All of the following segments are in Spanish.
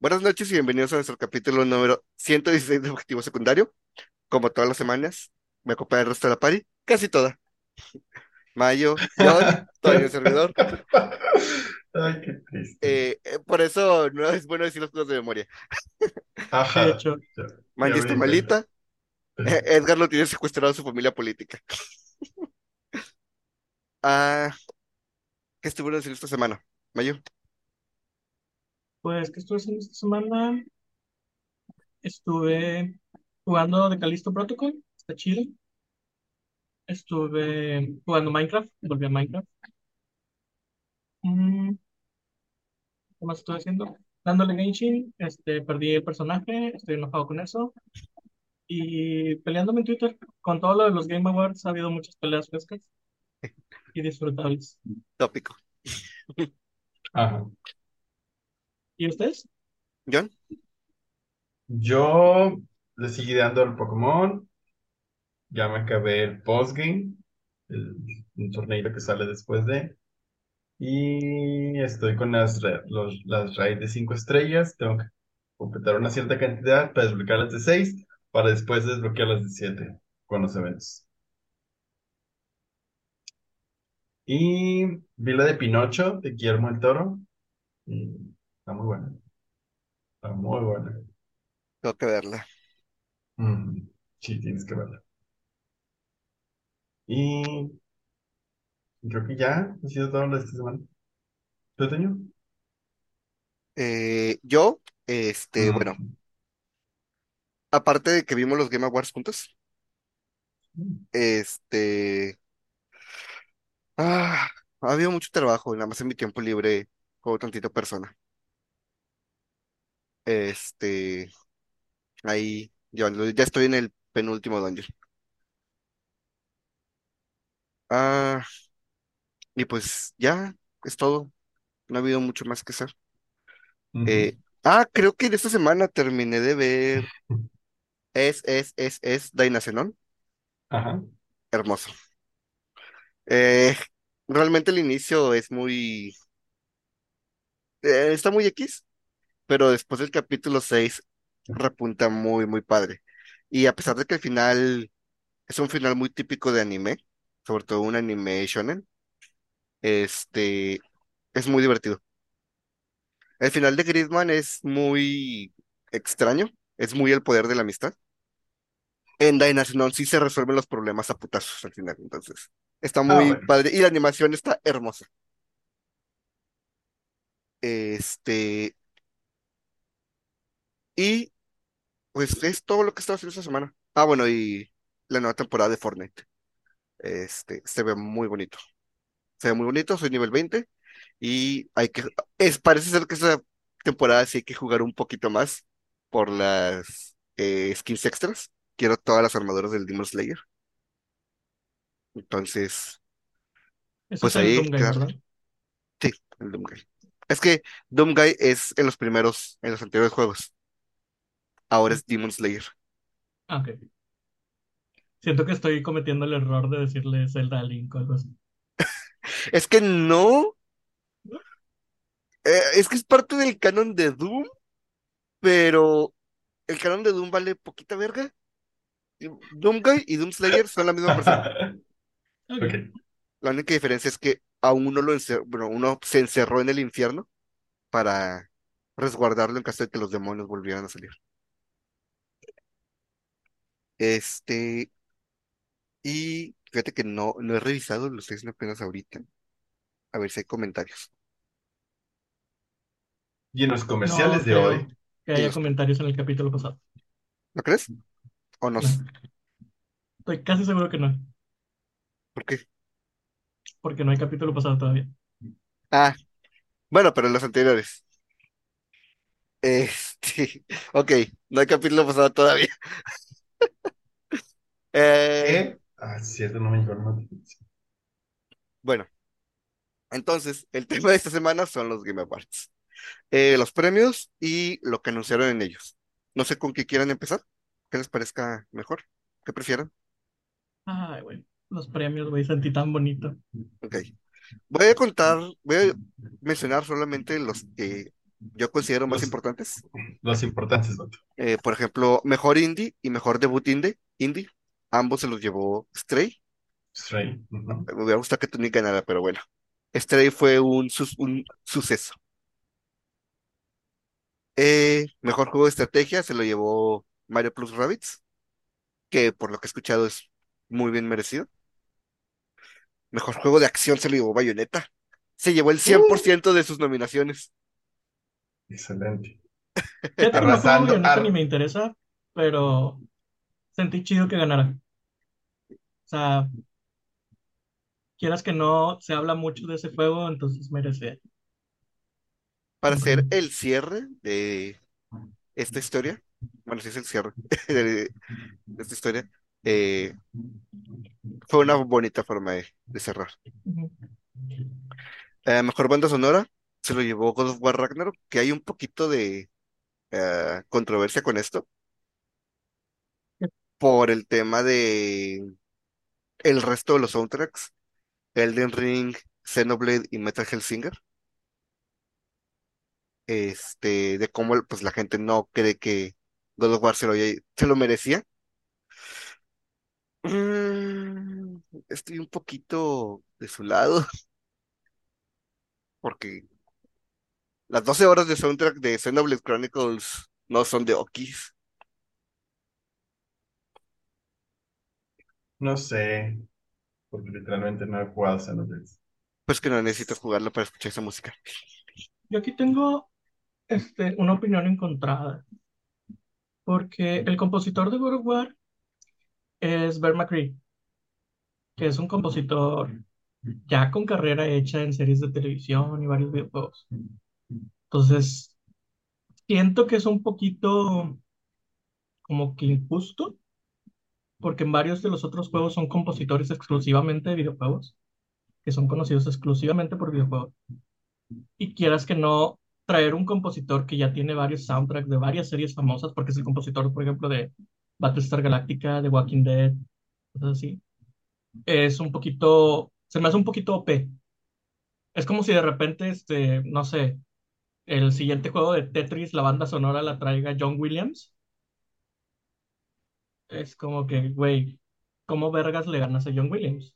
Buenas noches y bienvenidos a nuestro capítulo número 116 de Objetivo Secundario. Como todas las semanas, me acompaña el resto de la party, casi toda. Mayo, John, todavía el servidor. Ay, qué triste. Eh, eh, por eso no es bueno decir las cosas de memoria. Ajá. De hecho, está malita. Eh, Edgar lo tiene secuestrado a su familia política. Ah, ¿qué estuvieron haciendo esta semana? Mayo. Pues, ¿qué estuve haciendo esta semana? Estuve jugando de Callisto Protocol, está chido. Estuve jugando Minecraft, volví a Minecraft. Mm, ¿Qué más estuve haciendo? Dándole Genshin, este, perdí el personaje, estoy enojado con eso. Y peleándome en Twitter. Con todo lo de los Game Awards ha habido muchas peleas frescas y disfrutables. Tópico. Ajá. ¿Y ustedes? John. Yo le seguí dando al Pokémon. Ya me acabé el postgame, el, un torneo que sale después de. Y estoy con las, los, las raids de 5 estrellas. Tengo que completar una cierta cantidad para desbloquear las de 6, para después desbloquear las de 7 con los eventos. Y vi la de Pinocho, de Guillermo el Toro. Y está muy buena. Está muy buena. Tengo que verla. Mm, sí, tienes que verla. Y creo que ya ha sido todo lo de esta semana. ¿Tú, Toño? Eh, yo, este, bueno, Mm, aparte de que vimos los Game Awards juntos, mm, este, ah, ha habido mucho trabajo, y nada más en mi tiempo libre juego tantito persona. Este, ahí, ya estoy en el penúltimo dungeon. Ah, y pues ya, es todo. No ha habido mucho más que hacer. Eh, ah, creo que de esta semana terminé de ver Es, es, es, es Dainacenon. Ajá. Hermoso. Eh, realmente el inicio es muy, eh, está muy X, pero después del capítulo 6 repunta muy, muy padre. Y a pesar de que el final es un final muy típico de anime, sobre todo un anime shonen, este, es muy divertido. El final de Gridman es muy extraño, es muy el poder de la amistad. En Dynacenon sí se resuelven los problemas a putazos al final, entonces está Ah, muy bueno. padre y la animación está hermosa. Este, y pues es todo lo que estaba haciendo esta semana. Ah, bueno, y la nueva temporada de Fortnite. Este, se ve muy bonito. Se ve muy bonito, soy nivel 20 y hay que, es, parece ser que esta temporada sí hay que jugar un poquito más por las eh, skins extras. Quiero todas las armaduras del Demon Slayer. Entonces, Eso pues ahí. Sí, el Doomguy. Es que Doomguy es en los primeros, en los anteriores juegos. Ahora es Demon Slayer. Ok. Siento que estoy cometiendo el error de decirle Zelda a Link o algo así. Es que no, eh, es que es parte del canon de Doom, pero el canon de Doom vale poquita verga. Doomguy y Doom Slayer son la misma persona. Ok. Ok. La única diferencia es que a uno lo encer- bueno, uno se encerró en el infierno para resguardarlo en caso de que los demonios volvieran a salir. Este, y fíjate que no, no he revisado los seis apenas ahorita. A ver si hay comentarios. Y en los comerciales No de creo hoy, que haya los- comentarios en el capítulo pasado. ¿No crees? ¿O no? No. Estoy casi seguro que no, ¿Por qué? porque no hay capítulo pasado todavía. Ah, bueno, pero en los anteriores. Este, ok, no hay capítulo pasado todavía. Eh, ¿qué? Ah, es cierto, no me notificación. bueno, entonces, el tema de esta semana son los Game Awards. Eh, los premios y lo que anunciaron en ellos. No sé con qué quieran empezar. ¿Qué les parezca mejor? ¿Qué prefieran? Ay, güey. Los premios, güey, sentí tan bonito. Ok. Voy a contar, voy a mencionar solamente los que yo considero más importantes. los importantes, vato. Eh, por ejemplo, mejor indie y mejor debut indie, indie. Ambos se los llevó Stray. Stray. Me hubiera gustado que Tunic ganara, pero bueno. Stray fue un, un suceso. Eh, mejor juego de estrategia se lo llevó Mario Plus Rabbids, que por lo que he escuchado es muy bien merecido. Mejor juego de acción se lo llevó Bayonetta. Se llevó el 100% de sus nominaciones. Excelente. No Arrasando, Bayonetta ar- ni me interesa, pero sentí chido que ganara. O sea, quieras que no, se habla mucho de ese juego, entonces merece. Para hacer el cierre de esta historia, bueno, sí es el cierre de, esta historia, eh, fue una bonita forma de, de cerrar. Eh, mejor banda sonora se lo llevó God of War Ragnarok, que hay un poquito de eh, controversia con esto, por el tema de el resto de los soundtracks, Elden Ring, Xenoblade y Metal Hellsinger, este, de cómo pues la gente no cree que God of War se lo, se lo merecía. Mm, estoy un poquito de su lado, porque las 12 horas de soundtrack de Xenoblade Chronicles no son de Okis. No sé, porque literalmente no he jugado Xenoblade. Pues que no necesitas jugarlo para escuchar esa música. Yo aquí tengo este, una opinión encontrada, porque el compositor de God of War es Bear McCree, que es un compositor ya con carrera hecha en series de televisión y varios videojuegos. Entonces, siento que es un poquito como que injusto, porque en varios de los otros juegos son compositores exclusivamente de videojuegos, que son conocidos exclusivamente por videojuegos. Y quieras que no, traer un compositor que ya tiene varios soundtracks de varias series famosas, porque es el compositor, por ejemplo, de Battlestar Galactica, de Walking Dead, cosas así, es un poquito, se me hace un poquito OP. Es como si de repente, este, no sé, el siguiente juego de Tetris, la banda sonora la traiga John Williams. Es como que, güey, ¿cómo vergas le ganas a John Williams?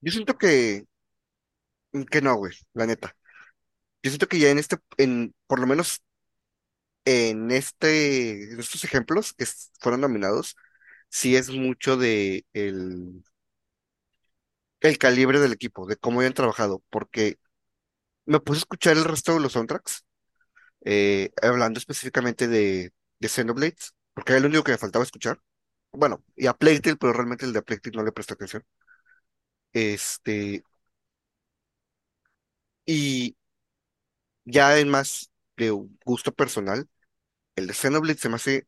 Yo siento que, que no, güey, la neta. Yo siento que ya en este, en, por lo menos en este, en estos ejemplos que fueron nominados, sí es mucho de el, el calibre del equipo, de cómo hayan trabajado, porque me puse a escuchar el resto de los soundtracks, eh, hablando específicamente de, de Xenoblade, porque era el único que me faltaba escuchar. Bueno, y a Plague Tale, pero realmente el de Plague Tale no le presté atención. Este, y ya en más de un gusto personal, el de Xenoblade se me hace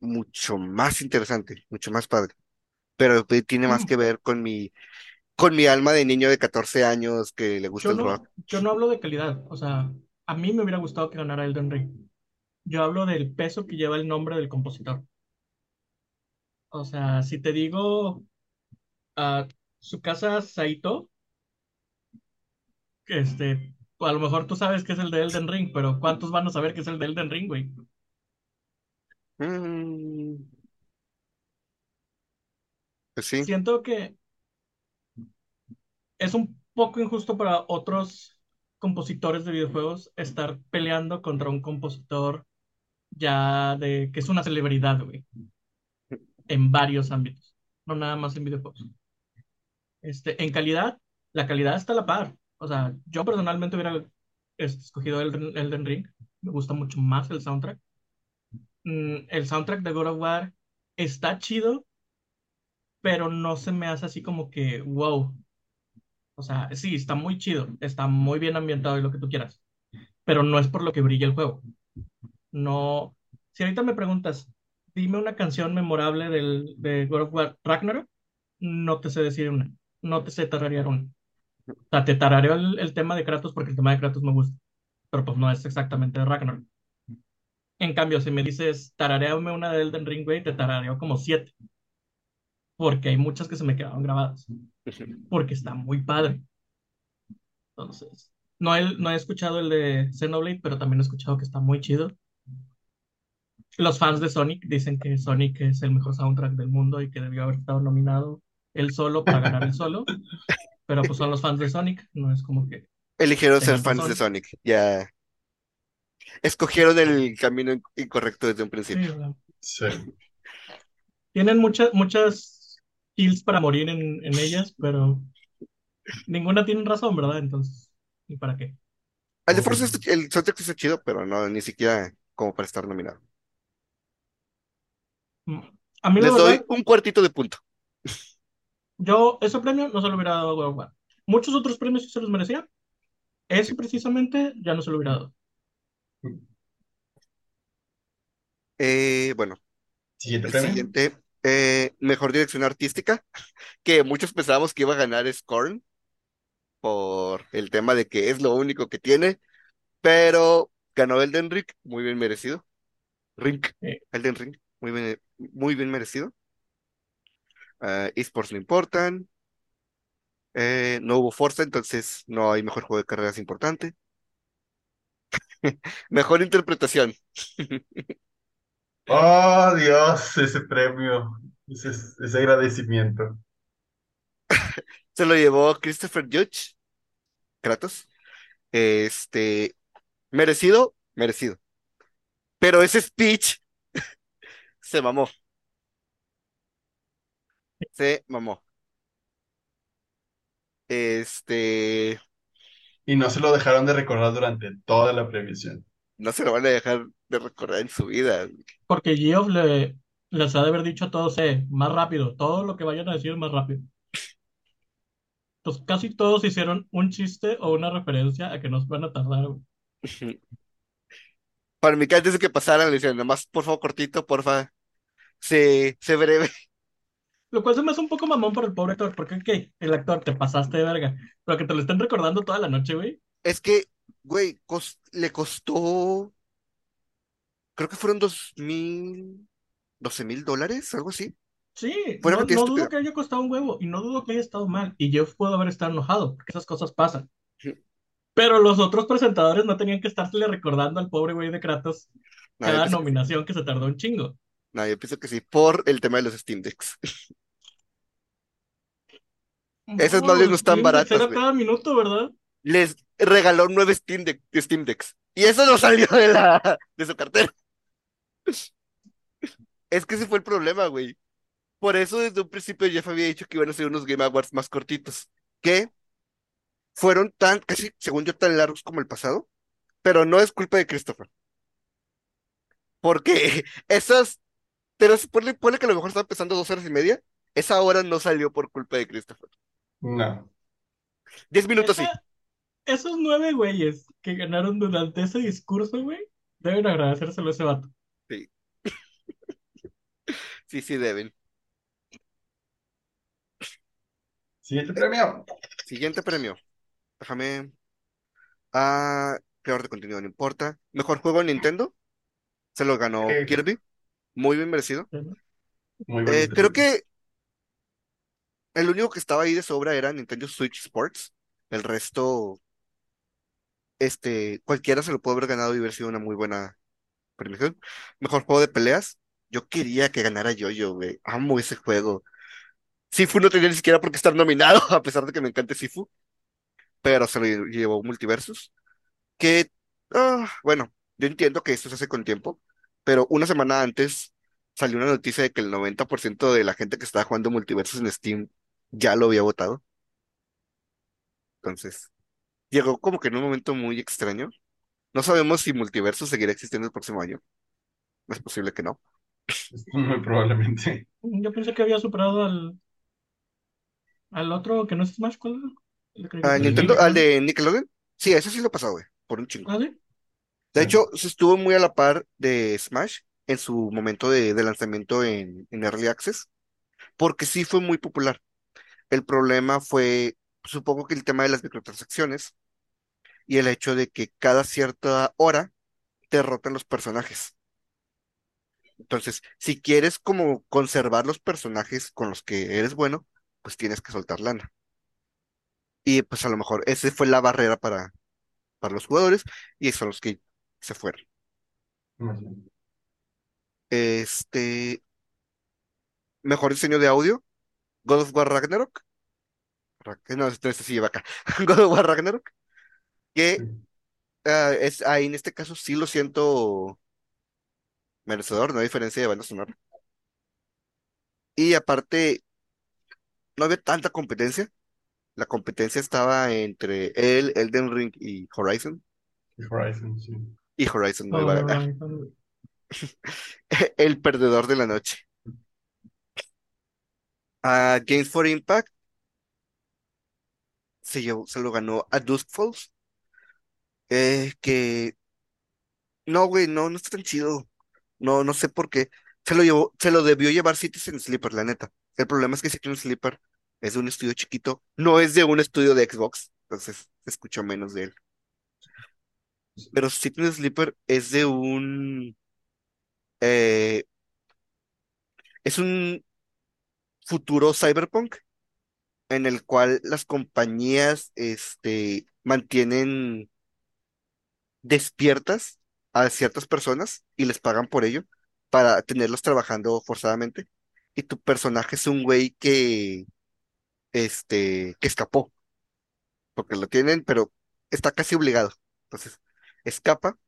mucho más interesante, mucho más padre. Pero tiene más Mm, que ver con mi, con mi alma de niño de 14 años que le gusta Yo el rock. yo no hablo de calidad, o sea, a mí me hubiera gustado que ganara Elden Ring. Yo hablo del peso que lleva el nombre del compositor. O sea, si te digo a su casa Saito, este, a lo mejor tú sabes que es el de Elden Ring, pero ¿cuántos van a saber que es el de Elden Ring, güey? Mm, pues sí, Siento que es un poco injusto para otros compositores de videojuegos estar peleando contra un compositor ya de que es una celebridad, güey, en varios ámbitos, no nada más en videojuegos. Este, en calidad, la calidad está a la par. O sea, yo personalmente hubiera este, escogido Elden, Elden Ring. Me gusta mucho más el soundtrack. Mm, el soundtrack de God of War está chido, pero no se me hace así como que, wow. O sea, sí, está muy chido, está muy bien ambientado y lo que tú quieras, pero no es por lo que brilla el juego. No. Si ahorita me preguntas, dime una canción memorable del, de God of War Ragnarok, no te sé decir una, no te sé tararear una. O sea, te tarareo el, el tema de Kratos porque el tema de Kratos me gusta, pero pues no es exactamente de Ragnarok. En cambio, si me dices tarareame una de Elden Ring, güey, te tarareo como siete, porque hay muchas que se me quedaron grabadas, porque está muy padre. Entonces, No he, no he escuchado el de Xenoblade, pero también he escuchado que está muy chido. Los fans de Sonic dicen que Sonic es el mejor soundtrack del mundo y que debió haber estado nominado él solo para ganar el solo. Pero pues son los fans de Sonic, no es como que Eligieron ser fans de. Sonic. Ya escogieron el camino in- incorrecto desde un principio. Sí. tienen muchas, muchas kills para morir en, en ellas, pero ninguna tiene razón, ¿verdad? Entonces, ¿y para qué? El el soundtrack está chido, pero no, ni siquiera como para estar nominado. A mí la Les doy un cuartito de punto. yo ese premio no se lo hubiera dado a God of War. Muchos otros premios sí se los merecían. Ese precisamente ya no se lo hubiera dado. Eh, bueno, Siguiente el premio. siguiente, eh, mejor dirección artística, que muchos pensábamos que iba a ganar Scorn por el tema de que es lo único que tiene, pero ganó Elden Ring, muy bien merecido. Ring, Eh, Elden Ring, muy bien, muy bien merecido. Ah, esports no importan. Eh, no hubo Forza, entonces no hay mejor juego de carreras importante. Mejor interpretación. Oh, Dios, ese premio, ese, ese agradecimiento. Se lo llevó Christopher Judge, Kratos. Este, merecido, merecido. Pero ese speech se mamó, se mamó. Este, Y no se lo dejaron de recordar durante toda la premiación. no se lo van a dejar de recordar en su vida. porque Geoff le, les ha de haber dicho a todos, eh, más rápido, todo lo que vayan a decir más rápido. Pues casi todos hicieron un chiste o una referencia a que nos van a tardar. güey. Para mí que antes de que pasaran, le decían, nomás, por favor, cortito, porfa, sé, sé breve. Lo cual se me hace un poco mamón por el pobre actor, porque ok, el actor te pasaste de verga, pero que te lo estén recordando toda la noche, güey. Es que, güey, le costó, creo que fueron dos mil, doce mil dólares, algo así. Sí, Fue una no, no dudo que haya costado un huevo y no dudo que haya estado mal. Y Geoff pudo haber estado enojado, porque esas cosas pasan. Pero los otros presentadores no tenían que estarle recordando al pobre güey de Kratos yo cada nominación que se tardó un chingo. No, yo pienso que sí, por el tema de los Steam Decks. Esas No, madres no están baratas, era cada minuto, ¿verdad? Les regaló nueve Steam, Deck- Steam Decks. Y eso no salió de la, de su cartera. Es que ese fue el problema, güey. Por eso desde un principio Jeff había dicho que iban a ser unos Game Awards más cortitos. Que fueron tan, casi, según yo, tan largos como el pasado. Pero no es culpa de Christopher. Porque esas, pero ponle, ponle que a lo mejor estaba empezando dos horas y media. Esa hora no salió por culpa de Christopher. No. Diez minutos sí. Esa- esos nueve güeyes que ganaron durante ese discurso, güey, deben agradecérselo a ese vato. Sí, sí, sí deben. Siguiente premio. Siguiente premio. Déjame. Ah, creador de contenido, no importa. Mejor juego en Nintendo. Se lo ganó Eh, Kirby. Muy bien merecido. Eh, creo que el único que estaba ahí de sobra era Nintendo Switch Sports. El resto, este, cualquiera se lo pudo haber ganado y haber sido una muy buena premiación. Mejor juego de peleas. Yo quería que ganara Yo-Yo, güey. Amo ese juego. Sifu no tenía ni siquiera por qué estar nominado, a pesar de que me encante Sifu, pero se lo llevó Multiversus. Que, ah, bueno, yo entiendo que esto se hace con tiempo, pero una semana antes salió una noticia de que el 90% de la gente que estaba jugando Multiversus en Steam ya lo había votado. Entonces, llegó como que en un momento muy extraño. No sabemos si Multiversus seguirá existiendo el próximo año. Es posible que no. Muy probablemente. Yo pensé que había superado al, al otro que no es Smash, ¿cuál era? El de ¿A caricatura. Nintendo? Nickelodeon. ¿Al de Nickelodeon? Sí, ese sí lo pasó, güey, por un chingo. ¿Ah, sí? De Sí. hecho, se estuvo muy a la par de Smash en su momento de, de lanzamiento en, en Early Access, porque sí fue muy popular. El problema fue, supongo que el tema de las microtransacciones y el hecho de que cada cierta hora te rotan los personajes. Entonces, si quieres como conservar los personajes con los que eres bueno, pues tienes que soltar lana. Y pues a lo mejor esa fue la barrera para, para los jugadores y son los que se fueron. Este, mejor diseño de audio, God of War Ragnarok. Ra- No, este, este sí lleva acá. God of War Ragnarok. Que Sí. ah, es ahí en este caso sí lo siento merecedor, no hay diferencia de banda sonora. Y aparte, no había tanta competencia. La competencia estaba entre él, Elden Ring y Horizon. Y Horizon, sí. Y Horizon no iba a ganar. Horizon. El perdedor de la noche. A Games for Impact se, llevó- se lo ganó a Dusk Falls. eh, que no, güey, no, no está tan chido. No, no sé por qué. Se lo llevó, se lo debió llevar Citizen Sleeper, la neta. El problema es que Citizen Sleeper es de un estudio chiquito, no es de un estudio de Xbox, entonces se escuchó menos de él. Pero Citizen Sleeper es de un, eh, es un futuro cyberpunk en el cual las compañías, este, mantienen despiertas a ciertas personas y les pagan por ello para tenerlos trabajando forzadamente. Y tu personaje es un güey que, este, que escapó, porque lo tienen, pero está casi obligado. Entonces, escapa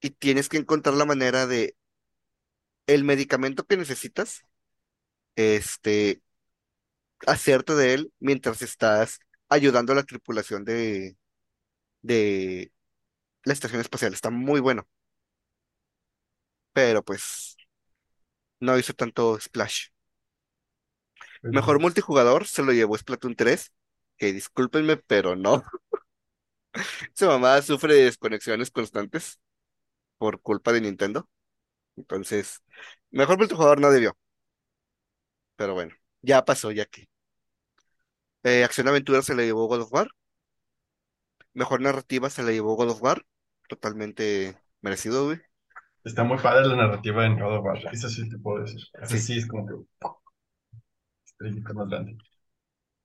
y tienes que encontrar la manera de el medicamento que necesitas, este, hacerte de él mientras estás ayudando a la tripulación de, de la estación espacial. Está muy bueno, pero pues no hizo tanto splash. Mejor multijugador se lo llevó Splatoon 3, que discúlpenme, pero no. Su mamá sufre de desconexiones constantes por culpa de Nintendo. Entonces, mejor multijugador no debió. Pero bueno, ya pasó, ya que. Eh, Acción Aventura se le llevó God of War. Mejor narrativa se le llevó God of War. Totalmente merecido, güey. Está muy padre la narrativa en God of War. Eso sí te puedo decir. Eso Sí. sí es como que. Estrellita más grande.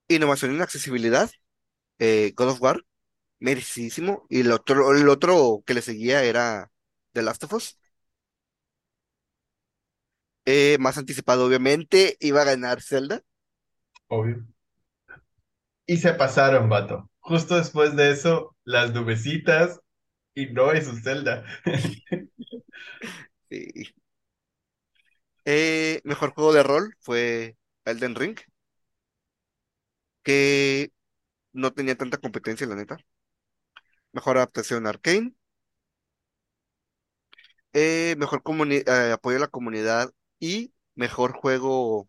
Innovación en accesibilidad. eh, God of War. Merecidísimo. Y el otro, el otro que le seguía era The Last of Us. Eh, más anticipado, obviamente, iba a ganar Zelda. Obvio. Y se pasaron, vato. Justo después de eso, las nubecitas y no es su Zelda. Sí. Eh, mejor juego de rol fue Elden Ring, que no tenía tanta competencia, la neta. Mejor adaptación Arcane. Eh, mejor comuni- eh, apoyo a la comunidad y mejor juego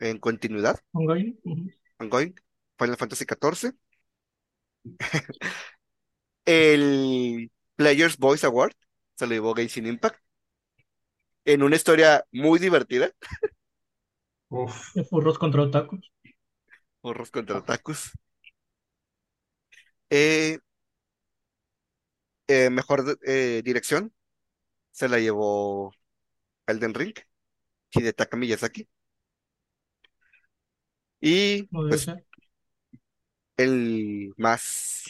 en continuidad, Ongoing. Ujú. ongoing, Final Fantasy XIV. El Players Voice Award se lo llevó Genshin Impact en una historia muy divertida, Uf. De furros contra otakus. Porros contra Otakus. Eh, eh, mejor eh, dirección se la llevó Elden Ring, Hidetaka Miyazaki. Y pues el más,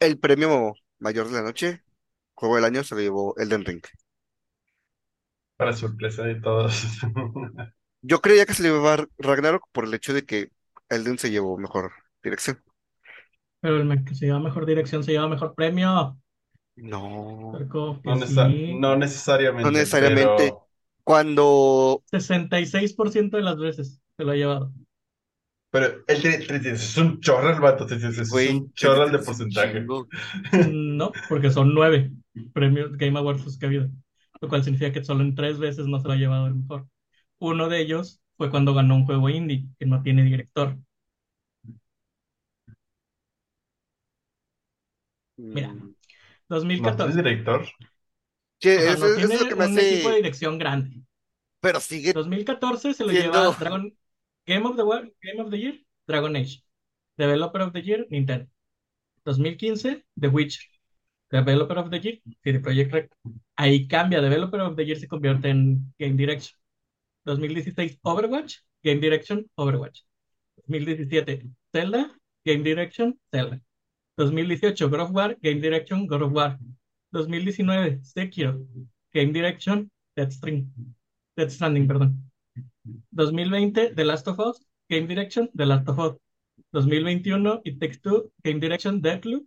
el premio mayor de la noche, juego del año, se lo llevó Elden Ring. Para sorpresa de todos. Yo creía que se le iba a Ragnarok por el hecho de que Elden se llevó mejor dirección. Pero el que se lleva mejor dirección se lleva mejor premio. No, No, sí. no necesariamente, No necesariamente. pero cuando 66% de las veces se lo ha llevado. Pero él tiene, es un chorro el vato, es es Güey, un chorro de es un porcentaje. chingo. No, porque son nueve premios Game Awards que ha habido. Lo cual significa que solo en tres veces no se lo ha llevado el mejor. Uno de ellos fue cuando ganó un juego indie que no tiene director. Mira, Mm. ¿No tienes 2014. director? O sea, eso, no eso es tiene lo que me un equipo de dirección grande. Pero sigue 2014 se lo siendo- lleva Dragon Game of the Wa- Game of the Year, Dragon Age. Developer of the Year, Nintendo. 2015, The Witcher. Developer of the Year, CD Projekt Red. Ahí cambia, Developer of the Year se convierte en Game Direction. 2016, Overwatch, Game Direction, Overwatch. 2017, Zelda, Game Direction, Zelda. 2018, God of War, Game Direction, God of War. 2019, Sekiro, Game Direction, Death Stranding, Death Stranding, perdón. 2020, The Last of Us, Game Direction, The Last of Us. 2021, It Takes Two, Game Direction, Deathloop.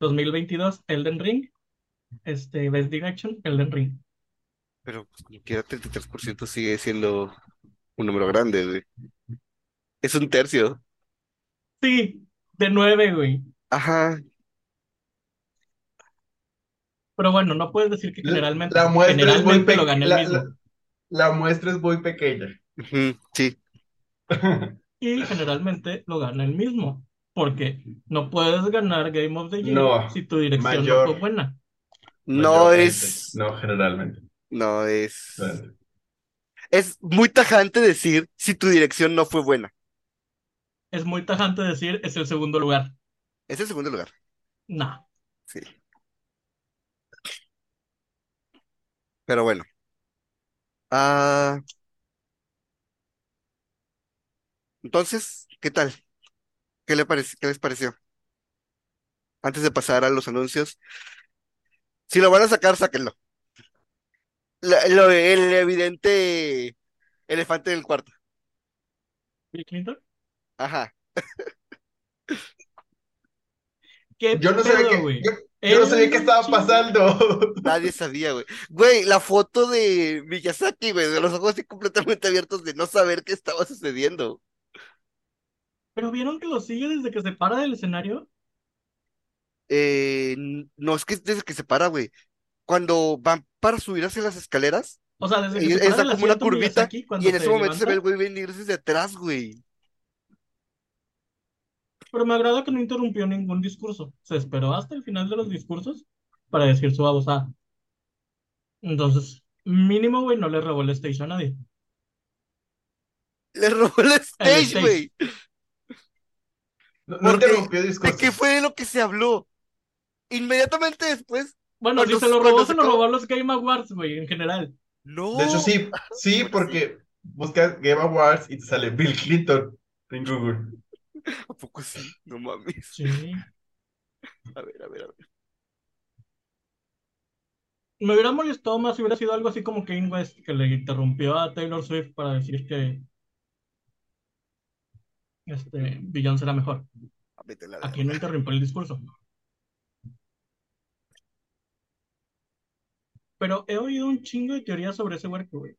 2022, Elden Ring, este, Best Direction, Elden Ring. Pero pues quiera 33% sigue siendo un número grande, güey. Es un tercio. Sí, de 9, güey. Ajá. Pero bueno, no puedes decir que generalmente, La muestra es muy generalmente lo pequeña. gana el La, mismo. la- la muestra es muy pequeña. Ujú, sí. Y generalmente lo gana el mismo. Porque no puedes ganar Game of the Year No, si tu dirección no fue buena. No Mayormente. es. No, generalmente. No es. Es muy tajante decir si tu dirección no fue buena. Es muy tajante decir es el segundo lugar. Es el segundo lugar. No. Sí. Pero bueno. Ah. Entonces, ¿qué tal? ¿Qué le qué les pareció? Antes de pasar a los anuncios. Si lo van a sacar, sáquenlo. La- lo- el evidente elefante del cuarto. Bill Clinton. Ajá. ¿Qué Yo no sabía pedo, güey? yo, yo no sabía qué estaba chingo. pasando. Nadie sabía, güey. Güey, la foto de Miyazaki, güey, de los ojos así completamente abiertos de no saber qué estaba sucediendo. Pero vieron que lo sigue desde que se para del escenario. Eh, no, es que es desde que se para, güey. Cuando van para subir hacia las escaleras, O sea, desde que y se para está como una curvita, Miyazaki y en ese se momento se ve el güey venir desde atrás, güey. Pero me agrada que no interrumpió ningún discurso. Se esperó hasta el final de los discursos para decir su babosada. Entonces, mínimo, güey, no le robó el stage a nadie. Le robó el El stage, güey. No, no Porque, interrumpió ¿de discurso. qué fue de lo que se habló? Inmediatamente después, Bueno, si cuando, se lo robó, se se lo acabó. robó a los Game Awards, güey, en general. No. De hecho, sí, sí, porque buscas Game Awards y te sale Bill Clinton en Google. ¿A poco sí? No mames. Sí. A ver, a ver, a ver. Me hubiera molestado más si hubiera sido algo así como Kanye West, que le interrumpió a Taylor Swift para decir que este, Beyoncé era mejor. A vete a la Aquí no interrumpió el discurso. Pero he oído un chingo de teorías sobre ese huerco, güey.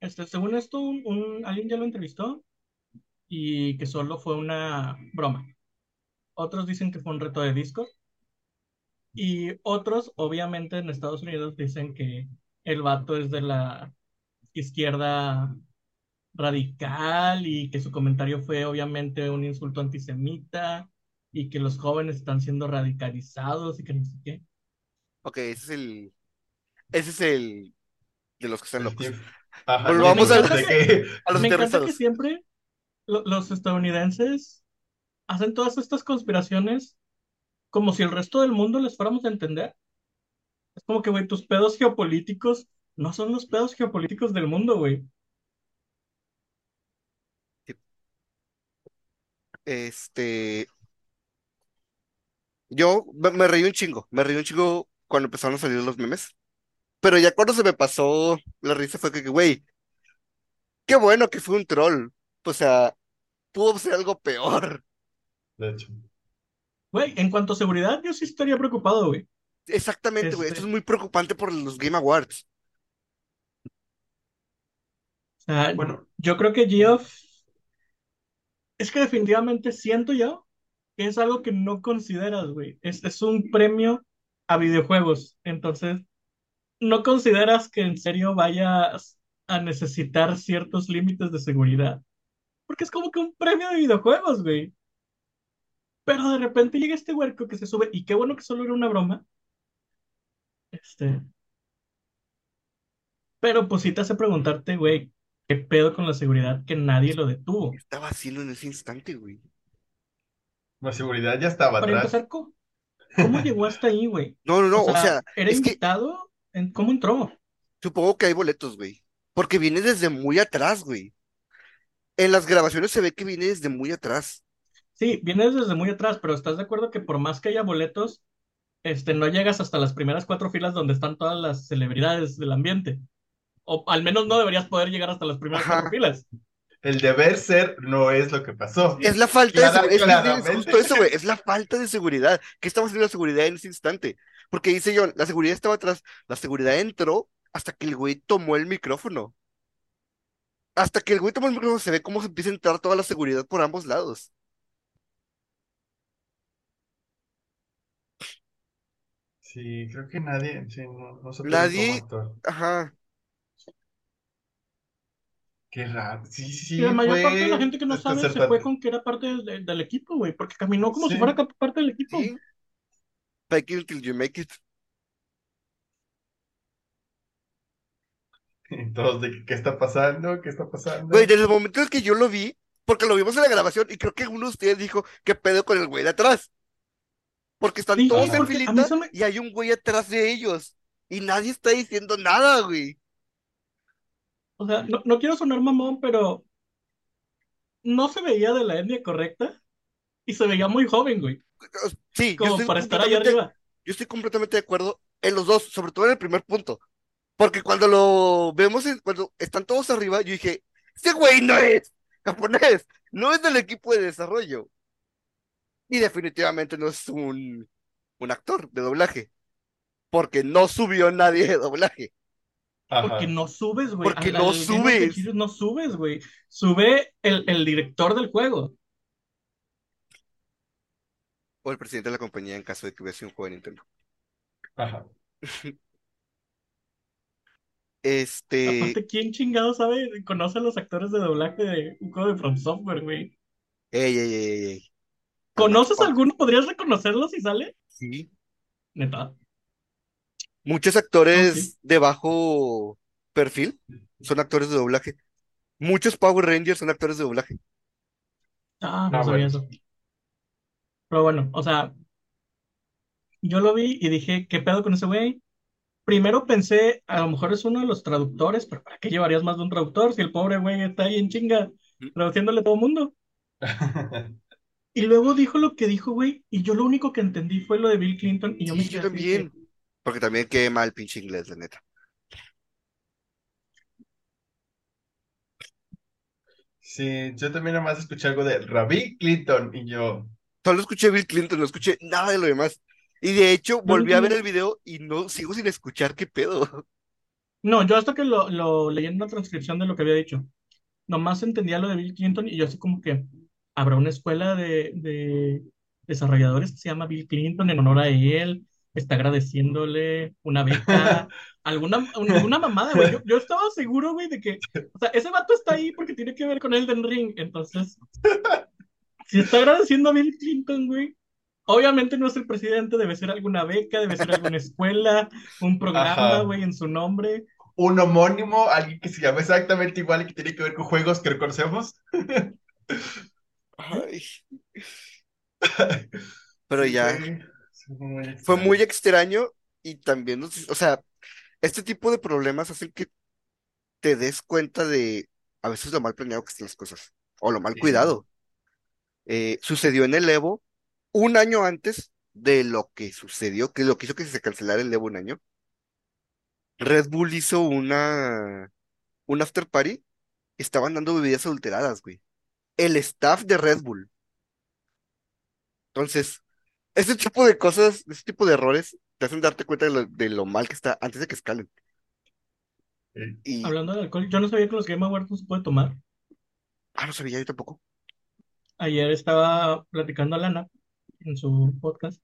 Este, según esto, un, un- alguien ya lo entrevistó y que solo fue una broma. Otros dicen que fue un reto de Discord. Y otros, obviamente, en Estados Unidos dicen que el vato es de la izquierda radical y que su comentario fue obviamente un insulto antisemita y que los jóvenes están siendo radicalizados y que no sé qué. Ok, ese es el. Ese es el. De los que están locos. Ajá, Volvamos a que los Me encanta que siempre los estadounidenses hacen todas estas conspiraciones como si el resto del mundo les fuéramos a entender. Es como que, güey, tus pedos geopolíticos no son los pedos geopolíticos del mundo, güey. Este. Yo me, reí un chingo. Me reí un chingo cuando empezaron a salir los memes. Pero ya cuando se me pasó la risa fue que, güey, qué bueno que fue un troll. O sea, pudo ser algo peor. De hecho. Güey, en cuanto a seguridad, yo sí estaría preocupado, güey. Exactamente, güey. Esto Este- es muy preocupante por los Game Awards. O sea, Bueno, yo creo que Geoff es que definitivamente siento yo que es algo que no consideras, güey. Es, es un premio a videojuegos. Entonces, no consideras que en serio vayas a necesitar ciertos límites de seguridad. Porque es como que un premio de videojuegos, güey. Pero de repente llega este huerco que se sube, y qué bueno que solo era una broma. Este. Pero pues sí te hace preguntarte, güey, ¿qué pedo con la seguridad que nadie lo detuvo? ¿Qué estaba haciendo en ese instante, güey? la seguridad ya estaba Para atrás. empezar, ¿cómo, cómo llegó hasta ahí, güey? No, no, no. O sea, sea, ¿era es que invitado? ¿En- ¿Cómo entró? supongo que hay boletos, güey. Porque viene desde muy atrás, güey. En las grabaciones se ve que viene desde muy atrás. Sí, vienes desde muy atrás, pero ¿estás de acuerdo que por más que haya boletos, este, no llegas hasta las primeras cuatro filas donde están todas las celebridades del ambiente? O al menos no deberías poder llegar hasta las primeras Ajá. cuatro filas. El deber ser no es lo que pasó. Es la falta de seguridad. Es, justo eso, güey. Es la falta de seguridad. ¿Qué estamos haciendo la seguridad en ese instante? Porque dice John, la seguridad estaba atrás. La seguridad entró hasta que el güey tomó el micrófono. Hasta que el güey tomó el micrófono se ve cómo se empieza a entrar toda la seguridad por ambos lados. Sí, creo que nadie, sí, no, no se Nadie-. Ajá. Qué raro. Sí, sí, Y la mayor fue parte de la gente que no sabe se fue desconcertante. con que era parte del, del- del equipo, güey, porque caminó como si Sí. fuera cap- parte del equipo. Sí. Fake it until you make it. Todos de que, ¿qué está pasando? ¿Qué está pasando? Güey, desde el momento en que yo lo vi, porque lo vimos en la grabación, y creo que uno de ustedes dijo, ¿qué pedo con el güey de atrás? Porque están Sí, todos en filita me- y hay un güey atrás de ellos. Y nadie está diciendo nada, güey. O sea, no, no quiero sonar mamón, pero no se veía de la etnia correcta y se veía muy joven, güey, Sí, yo como estoy para estar completamente, arriba. yo estoy completamente de acuerdo en los dos, sobre todo en el primer punto. Porque cuando lo vemos, en- cuando están todos arriba, yo dije, ese güey no es japonés, no es del equipo de desarrollo. Y definitivamente no es un, un actor de doblaje. Porque no subió nadie de doblaje. Ajá. Porque no subes, güey. Porque no subes. No subes, güey. Sube el, el director del juego. O el presidente de la compañía en caso de que hubiese un juego de Nintendo. Ajá. Este, Aparte, ¿quién chingado sabe, conoce a los actores de doblaje de un juego de From Software, güey? ey, ey, ey, ey. ¿Conoces alguno? ¿Podrías reconocerlo si sale? Sí. Neta. Muchos actores de bajo perfil son actores de doblaje. Muchos Power Rangers son actores de doblaje. Ah, no Ah, sabía bueno. eso. Pero bueno, o sea, yo lo vi y dije, ¿qué pedo con ese güey? Primero pensé, a lo mejor es uno de los traductores, pero ¿para qué llevarías más de un traductor si el pobre güey está ahí en chinga traduciéndole a todo el mundo? Y luego dijo lo que dijo, güey, y yo lo único que entendí fue lo de Bill Clinton y yo me quedé yo así de también. Porque también qué mal pinche inglés, la neta. Sí, yo también nada más escuché algo de Ravi Clinton y yo. Solo escuché Bill Clinton, no escuché nada de lo demás. Y de hecho, volví a ver el video y no sigo sin escuchar qué pedo. No, yo hasta que lo, lo leí en una transcripción de lo que había dicho, nomás entendía lo de Bill Clinton y yo así como que habrá una escuela de, de desarrolladores que se llama Bill Clinton en honor a él, está agradeciéndole una beca, alguna, alguna mamada, güey. Yo, yo estaba seguro, güey, de que, o sea, ese vato está ahí porque tiene que ver con Elden Ring, entonces, si está agradeciendo a Bill Clinton, güey. Obviamente no es el presidente, debe ser alguna beca, debe ser alguna escuela, un programa, güey, en su nombre. Un homónimo, alguien que se llama exactamente igual y que tiene que ver con juegos que conocemos. Ay. Pero ya, Sí, sí, muy fue muy extraño y también, nos- o sea, este tipo de problemas hacen que te des cuenta de a veces lo mal planeado que están las cosas o lo mal Sí. cuidado. Eh, sucedió en el Evo un año antes de lo que sucedió, que lo que hizo que se cancelara el Evo un año. Red Bull hizo una un after party, estaban dando bebidas adulteradas, güey. El staff de Red Bull. Entonces, ese tipo de cosas, ese tipo de errores, te hacen darte cuenta de lo, de lo mal que está antes de que escalen. Y, Hablando de alcohol, yo no sabía que los Game Awards no se puede tomar. ah, no sabía yo tampoco. Ayer estaba platicando a Lana en su podcast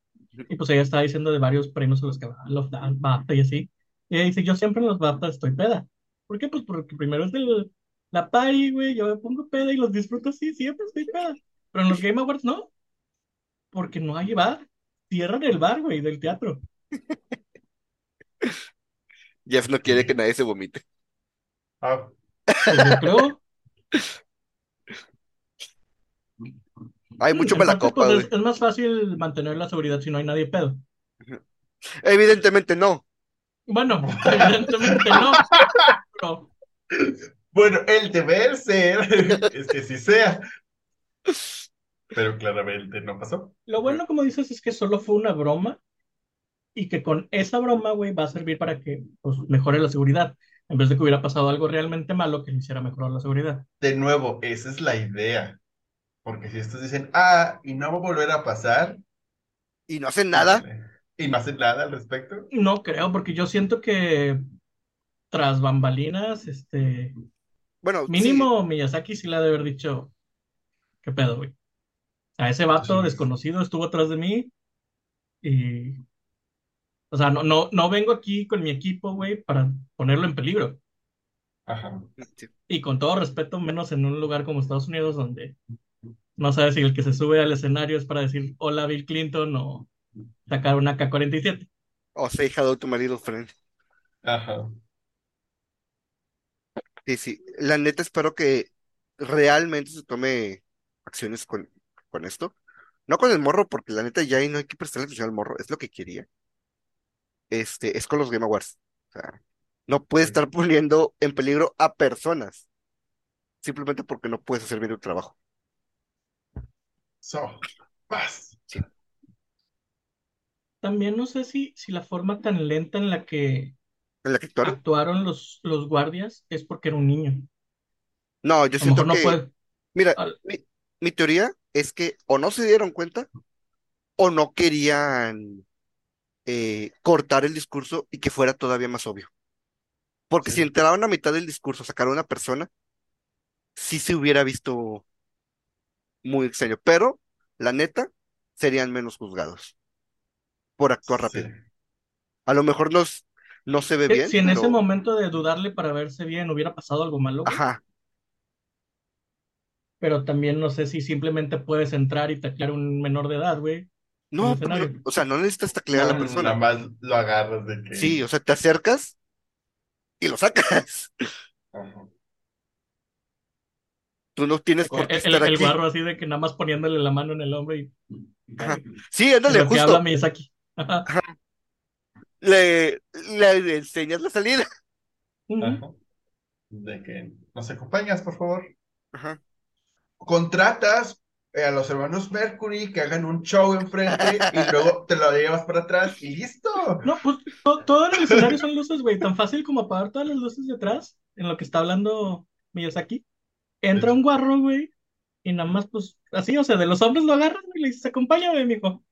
y pues ella estaba diciendo de varios premios a los que va, los dan, BAFTA y así. Y ella dice, yo siempre en los BAFTA estoy peda. ¿Por qué? Pues porque primero es del, la party, güey, yo me pongo peda y los disfruto así, siempre estoy peda. Pero en los Game Awards no, porque no hay bar. Cierran el bar, güey, del teatro. Jeff no quiere que nadie se vomite. Ah, Pues yo creo. Hay mucho En parte, malacopa, pues, güey. es, es más fácil mantener la seguridad si no hay nadie pedo. Evidentemente no. Bueno, evidentemente no. Pero Bueno, el deber ser es que sí sea. pero claramente no pasó. Lo bueno, como dices, es que solo fue una broma y que con esa broma, güey, va a servir para que pues, mejore la seguridad. En vez de que hubiera pasado algo realmente malo que le hiciera mejorar la seguridad. De nuevo, esa es la idea. Porque si estos dicen, ah, y no va a volver a pasar, Y no hacen nada. y no hacen nada al respecto, No creo, porque yo siento que tras bambalinas, este, Bueno, sí, mínimo Miyazaki sí le ha de haber dicho, ¿qué pedo, güey? A ese vato Sí. desconocido estuvo atrás de mí y, o sea, no, no, no vengo aquí con mi equipo, güey, para ponerlo en peligro. ajá. sí. Y con todo respeto, menos en un lugar como Estados Unidos, donde no sabes si el que se sube al escenario es para decir hola Bill Clinton o sacar una K-47. O say hello to my little friend. Ajá. Sí, sí. La neta espero que realmente se tome acciones con, con esto. No con el morro, porque la neta ya ahí no hay que prestarle atención al morro, es lo que quería. Este, es con los Game Awards. O sea, no puedes estar poniendo en peligro a personas simplemente porque no puedes hacer bien tu trabajo. So, paz. También no sé si, si la forma tan lenta en la que ¿En la que actuaron? actuaron los, los guardias es porque era un niño. No, yo A siento no que, puede. mira, al- mi, mi teoría es que o no se dieron cuenta o no querían eh, cortar el discurso y que fuera todavía más obvio. Porque si entraban a mitad del discurso a sacar a una persona, sí se hubiera visto muy extraño. Pero, la neta, serían menos juzgados por actuar rápido. Sí. A lo mejor nos, no se ve bien, si en ese momento de dudarle para verse bien hubiera pasado algo malo, güey, Ajá, pero también no sé si simplemente puedes entrar y taclear a un menor de edad, güey, no, o sea, no necesitas taclear a la persona. Nada más lo agarras de que. Sí, o sea, te acercas y lo sacas. Ajá. Tú no tienes por El, qué el, estar el aquí. guarro así de que nada más poniéndole la mano en el hombro y Ajá. Sí, ándale, lo que justo. habla Miyazaki. Ajá. Le, le enseñas la salida. Ajá. De que nos acompañas, por favor. Ajá. Contratas eh, a los hermanos Mercury que hagan un show enfrente y luego te lo llevas para atrás y listo. No, pues to- todo en el escenario son luces, güey, tan fácil como apagar todas las luces de atrás en lo que está hablando Miyazaki. Entra un guarro, güey, y nada más, pues, así, o sea, de los hombres lo agarran y le dices, acompáñame, mijo.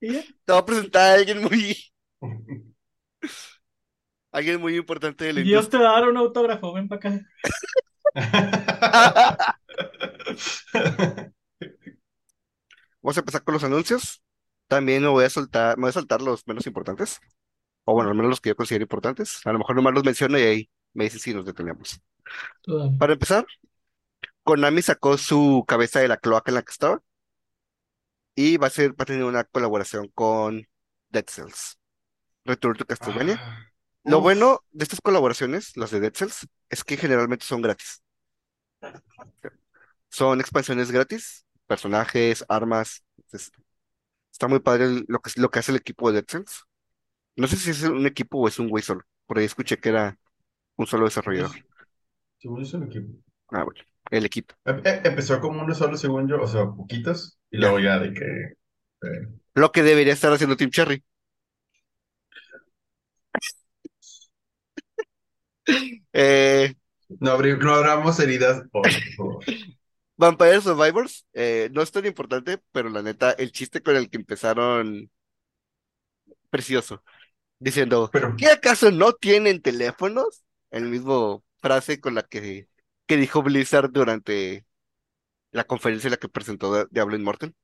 Y ya. Te voy a presentar a alguien muy, alguien muy importante de la Dios te va a dar un autógrafo, ven para acá. Vamos a empezar con los anuncios. También me voy a soltar, me voy a saltar los menos importantes. O bueno, al menos los que yo considero importantes. A lo mejor nomás los menciono y ahí me dicen si nos detenemos. Tú, Para empezar, Konami sacó su cabeza de la cloaca en la que estaba y va a ser, va a tener una colaboración con Dead Cells. Return to Castlevania. Ah, Lo uf. bueno de estas colaboraciones, las de Dead Cells, es que generalmente son gratis. Son expansiones gratis, personajes, armas. entonces, está muy padre el- lo que, lo que hace el equipo de Dead Cells. No sé si es un equipo o es un güey solo. Por ahí escuché que era un solo desarrollador. Según yo, un equipo. Ah, bueno, el equipo. Em- em- Empezó como uno solo, según yo, o sea, poquitos, y luego ya de que. eh, Lo que debería estar haciendo Team Cherry. Eh, no, no abramos heridas, por favor. Vampire Survivors, eh, no es tan importante, pero la neta, el chiste con el que empezaron, precioso, diciendo, Pero, ¿qué acaso no tienen teléfonos? El mismo frase con la que, que dijo Blizzard durante la conferencia en la que presentó Di- Diablo Immortal.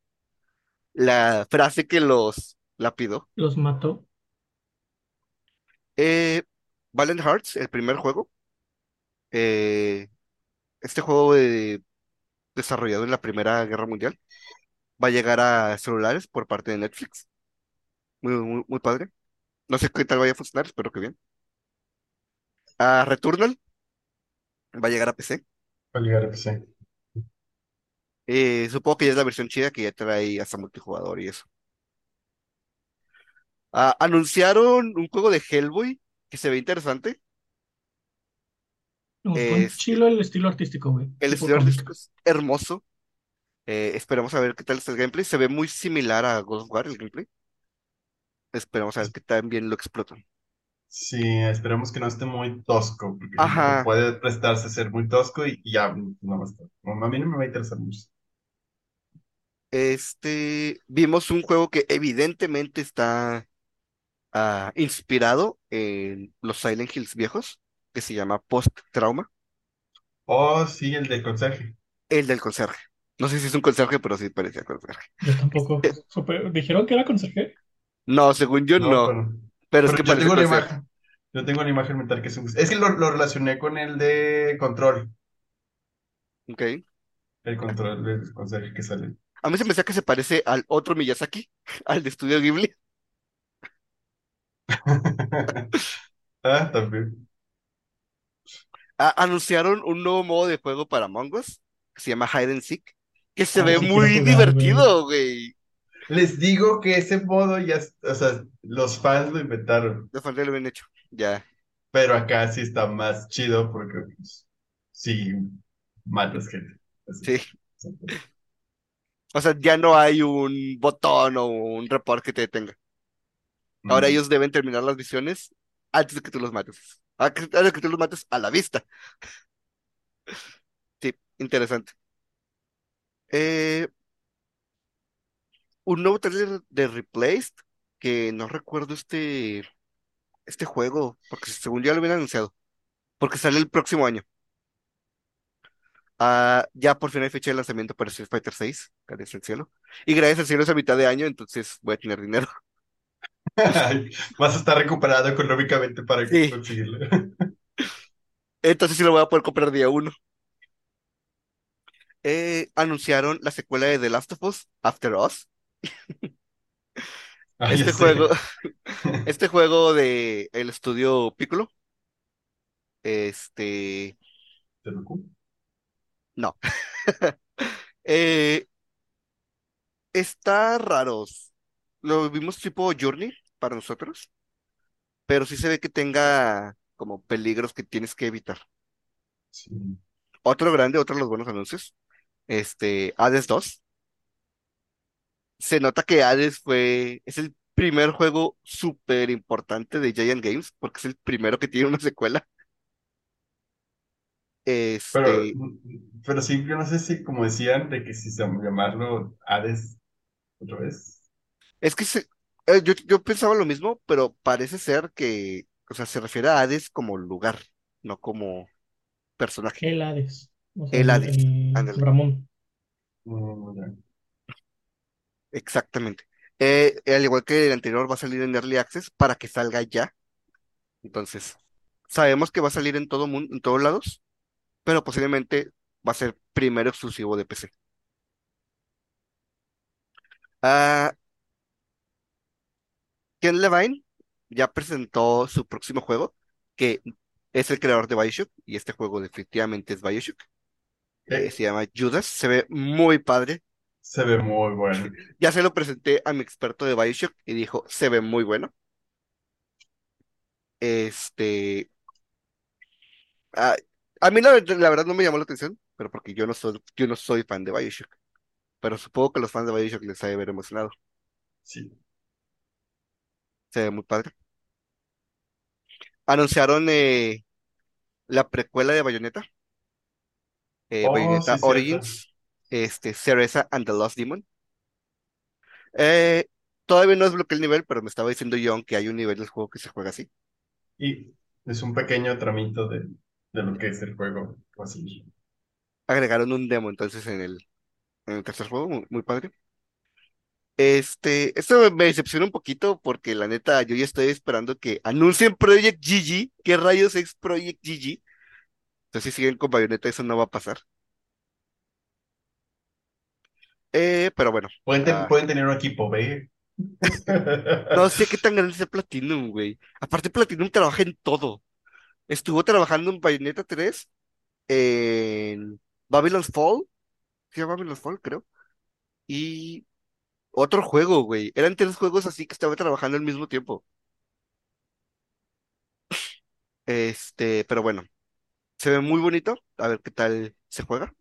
La frase que los lapidó. los mató. Eh, Valiant Hearts, el primer juego. eh, este juego de- desarrollado en la Primera Guerra Mundial va a llegar a celulares por parte de Netflix. Muy, muy, muy padre. No sé qué tal vaya a funcionar, espero que bien. A Returnal va a llegar a PC. para llegar a PC. Eh, supongo que ya es la versión chida que ya trae hasta multijugador y eso. Ah, anunciaron un juego de Hellboy que se ve interesante. Me gustó un Este, chilo el estilo artístico, güey. el tipo estilo artístico es hermoso. Eh, esperamos a ver qué tal está el gameplay. Se ve muy similar a God of War el gameplay. Esperamos a ver qué tan bien lo explotan. Sí, esperemos que no esté muy tosco, porque Ajá, puede prestarse a ser muy tosco y, y ya no va a estar. Bueno, a mí no me va a interesar mucho. este, vimos un juego que evidentemente está ah, inspirado en los Silent Hills viejos, que se llama Post Trauma, Oh, sí, el de conserje. el del conserje. No sé si es un conserje, pero sí parecía conserje. Yo tampoco. supe- ¿Dijeron que era conserje? No, según yo No, no, pero, pero es que yo tengo la imagen. Yo tengo la imagen mental que es un... Es que lo, lo relacioné con el de control. Ok. El control del conserje que sale. A mí se me decía que se parece al otro Miyazaki, al de Estudio Ghibli. Ah, también. Anunciaron un nuevo modo de juego para Among Us, que se llama Hide and Seek, que se ve sí muy jugar, divertido, güey. Les digo que ese modo ya, o sea, los fans lo inventaron, De falta lo bien hecho. Ya, pero acá sí está más chido porque, pues, sí, matas gente. Así. sí. O sea, ya no hay un botón o un report que te detenga. Ahora Mm. ellos deben terminar las misiones antes de que tú los mates. Ah, Antes de que tú los mates a la vista. Sí, interesante. Eh, un nuevo trailer de Replaced, que no recuerdo este, este juego, porque según ya lo habían anunciado, porque sale el próximo año. Ah, ya por fin hay fecha de lanzamiento para Street Fighter 6, gracias al cielo. Y gracias al cielo es a mitad de año, entonces voy a tener dinero. Vas a estar recuperado económicamente para Sí, conseguirlo. entonces sí lo voy a poder comprar día uno. Eh, anunciaron la secuela de The Last of Us, After Us. Ah, Este juego, este juego de el estudio Piccolo, este, ¿Te lo cu- no, eh, está raro. Lo vimos tipo Journey para nosotros, pero sí se ve que tenga como peligros que tienes que evitar. Sí. Otro grande, otro de los buenos anuncios, este, Hades 2. Se nota que Hades fue, es el primer juego súper importante de Giant Games, porque es el primero que tiene una secuela. Pero, Este, pero sí, yo no sé si, como decían, de que si se llamarlo Hades otra vez. es que se- eh, yo, yo pensaba lo mismo, pero parece ser que, o sea, se refiere a Hades como lugar, no como personaje. El Hades. O sea, El el, Hades, el ándale, Ramón. Mm. Exactamente. Eh, al igual que el anterior, va a salir en Early Access para que salga ya. Entonces, sabemos que va a salir en todo mundo, en todos lados, pero posiblemente va a ser primero exclusivo de PC. Ah, Ken Levine ya presentó su próximo juego, que es el creador de BioShock, y este juego definitivamente es BioShock. Eh, Eh, se llama Judas, se ve muy padre. Se ve muy bueno. Ya se lo presenté a mi experto de BioShock y dijo, se ve muy bueno. Este, ah, a mí la, ver- la verdad no me llamó la atención, pero porque yo no soy, yo no soy fan de BioShock, pero supongo que los fans de BioShock les ha de ver emocionado. Sí. Se ve muy padre. Anunciaron eh, la precuela de Bayonetta, eh, Oh, Bayonetta sí. Origins, este, Cereza and the Lost Demon. Eh, todavía no desbloqueé el nivel, pero me estaba diciendo John que hay un nivel del juego que se juega así. Y es un pequeño tramito de, de lo que es el juego. así. Agregaron un demo entonces en el, en el tercer juego, muy, muy padre. Este, esto me, me decepciona un poquito porque la neta yo ya estoy esperando que anuncien Project GG. ¿Qué rayos es Project GG? Entonces si siguen con Bayonetta eso no va a pasar. Eh, pero bueno, Pueden, ah, pueden tener un equipo B. no sé qué tan grande es Platinum, güey. Aparte Platinum trabaja en todo. Estuvo trabajando en Bayonetta 3, en Babylon's Fall, se llama Babylon's Fall, creo. Y otro juego, güey. Eran tres juegos así que estaba trabajando al mismo tiempo. Este, pero bueno, se ve muy bonito. A ver qué tal se juega.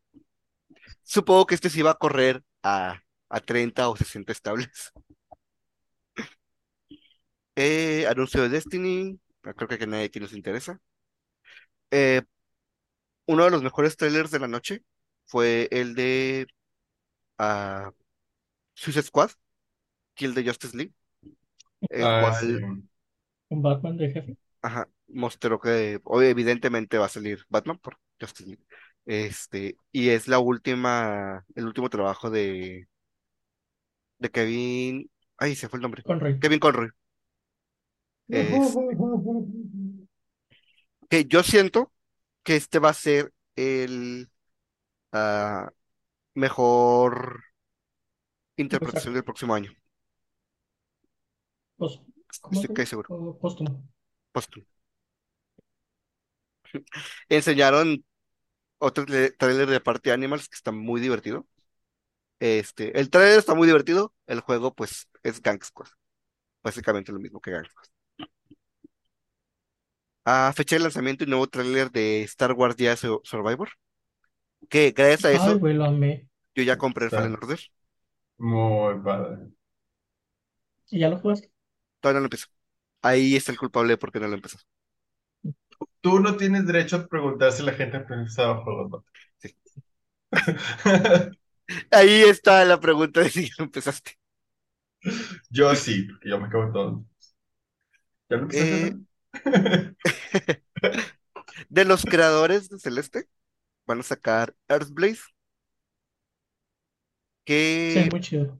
Supongo que este sí va a correr a, a 30 o 60 estables. Eh, anuncio de Destiny, creo que a nadie aquí nos interesa. Eh, uno de los mejores trailers de la noche fue el de ah, Suicide Squad, Kill the Justice League, el Ah, sí. Un Batman de jefe. ajá, mostró que o- evidentemente va a salir Batman por Justice League. Este, y es la última, el último trabajo de, de Kevin, ay, se fue el nombre, Conroy. Kevin Conroy. Es, que yo siento que este va a ser el ah, mejor interpretación del próximo año. ¿cómo Estoy casi seguro. Póstumo. Póstumo. Enseñaron otro trailer de Party Animals que está muy divertido. Este, el trailer está muy divertido, el juego pues es Gang Squad, básicamente lo mismo que Gang Squad. A fecha de lanzamiento y nuevo trailer de Star Wars Jedi Sur- Survivor, que gracias a Ay, eso güey, lo amé. yo ya compré el Está Fallen Order. muy padre. ¿Y ya lo jugaste? Todavía no lo empiezo. Ahí está el culpable de por qué no lo empezó. Tú no tienes derecho a preguntar si la gente ha pensado juegos, ¿no? Sí. Ahí está la pregunta de si ya lo empezaste. Yo sí, porque yo me acabo todo. ¿Ya lo empezaste? Eh, de los creadores de Celeste, van a sacar Earthblaze, Sí, que muy chido.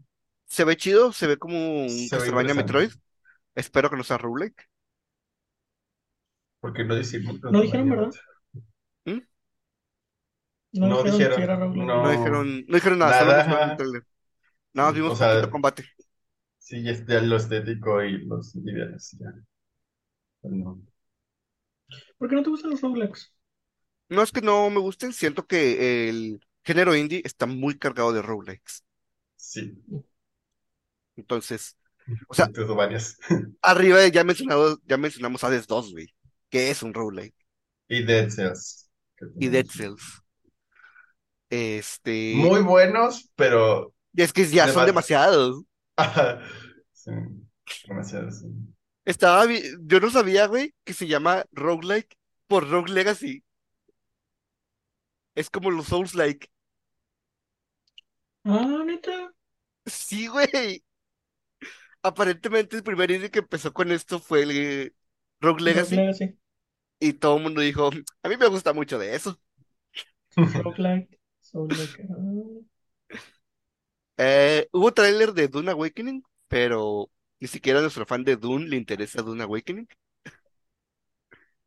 se ve chido, se ve como un Castlevania Metroid. Espero que no sea roguelike. Porque no decimos No dijeron, ¿verdad? ¿Mm? No No dijeron dijeron, era roguelike. No no. dijeron, no dijeron nada, solo Nada, un ajá. Nada más O vimos sea, poquito combate. sí, es ya lo estético y los ya. Pero no. ¿Por qué no te gustan los roguelikes? No es que no me gusten, siento que el género indie está muy cargado de roguelikes. Sí, Entonces, o sea, varias. arriba ya mencionado, ya mencionamos Hades 2, güey, que es un roguelike, Y Dead Cells. y Dead Cells. Este, Muy buenos, pero es que ya son Demasi- demasiados. sí, demasiado, sí. Estaba, yo no sabía, güey, que se llama roguelike por Rogue Legacy. Es como los Souls-like. Ah, neta. Sí, güey. Aparentemente el primer indie que empezó con esto fue el Rogue Rogue Legacy y todo el mundo dijo, a mí me gusta mucho de eso. Roguelike. Eh, hubo tráiler de Dune Awakening, pero ni siquiera a nuestro fan de Dune le interesa Dune Awakening.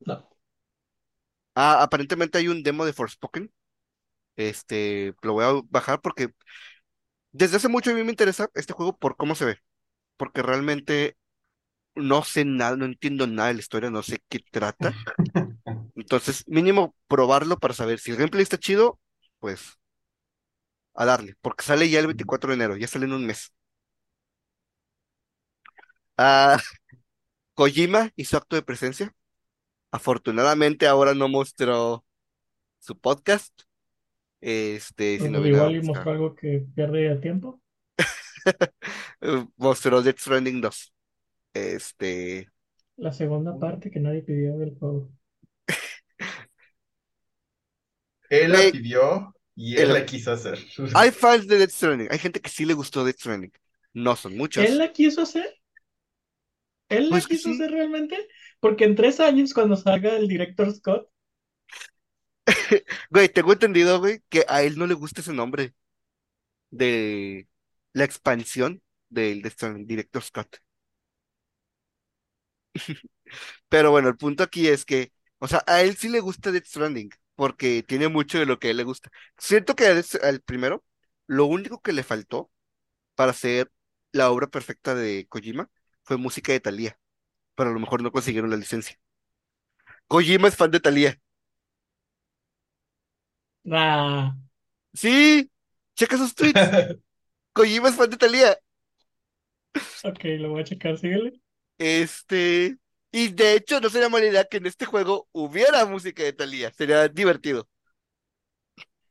No. Ah, aparentemente hay un demo de Forspoken. Este, lo voy a bajar porque desde hace mucho a mí me interesa este juego por cómo se ve. Porque realmente no sé nada, no entiendo nada de la historia, no sé qué trata. Entonces, mínimo probarlo para saber si el gameplay está chido, pues a darle, porque sale ya el 24 de enero, ya sale en un mes. Ah, Kojima hizo acto de presencia. Afortunadamente ahora no mostró su podcast. Este, si no igual y mostró algo que pierde el tiempo. Mostró Death Stranding 2. Este, La segunda parte que nadie pidió del juego. Él la pidió y el- él la quiso hacer. hay fans de Death Stranding, hay gente que sí le gustó Death Stranding. No son muchos. ¿Él la quiso hacer? ¿Él la Pues quiso sí. hacer realmente? Porque en tres años, cuando salga el director Scott, Güey, tengo entendido, güey, que a él no le gusta ese nombre de la expansión del Director Scott. Pero bueno, el punto aquí es que, o sea, a él sí le gusta Death Stranding, porque tiene mucho de lo que a él le gusta. Siento que al al primero, lo único que le faltó para hacer la obra perfecta de Kojima fue música de Thalía, pero a lo mejor no consiguieron la licencia. Kojima es fan de Thalía. ah, Sí, checa sus tweets. Kojima es fan de Thalía. ok, lo voy a checar, síguele. Este, y de hecho no sería mala idea que en este juego hubiera música de Thalía, sería divertido.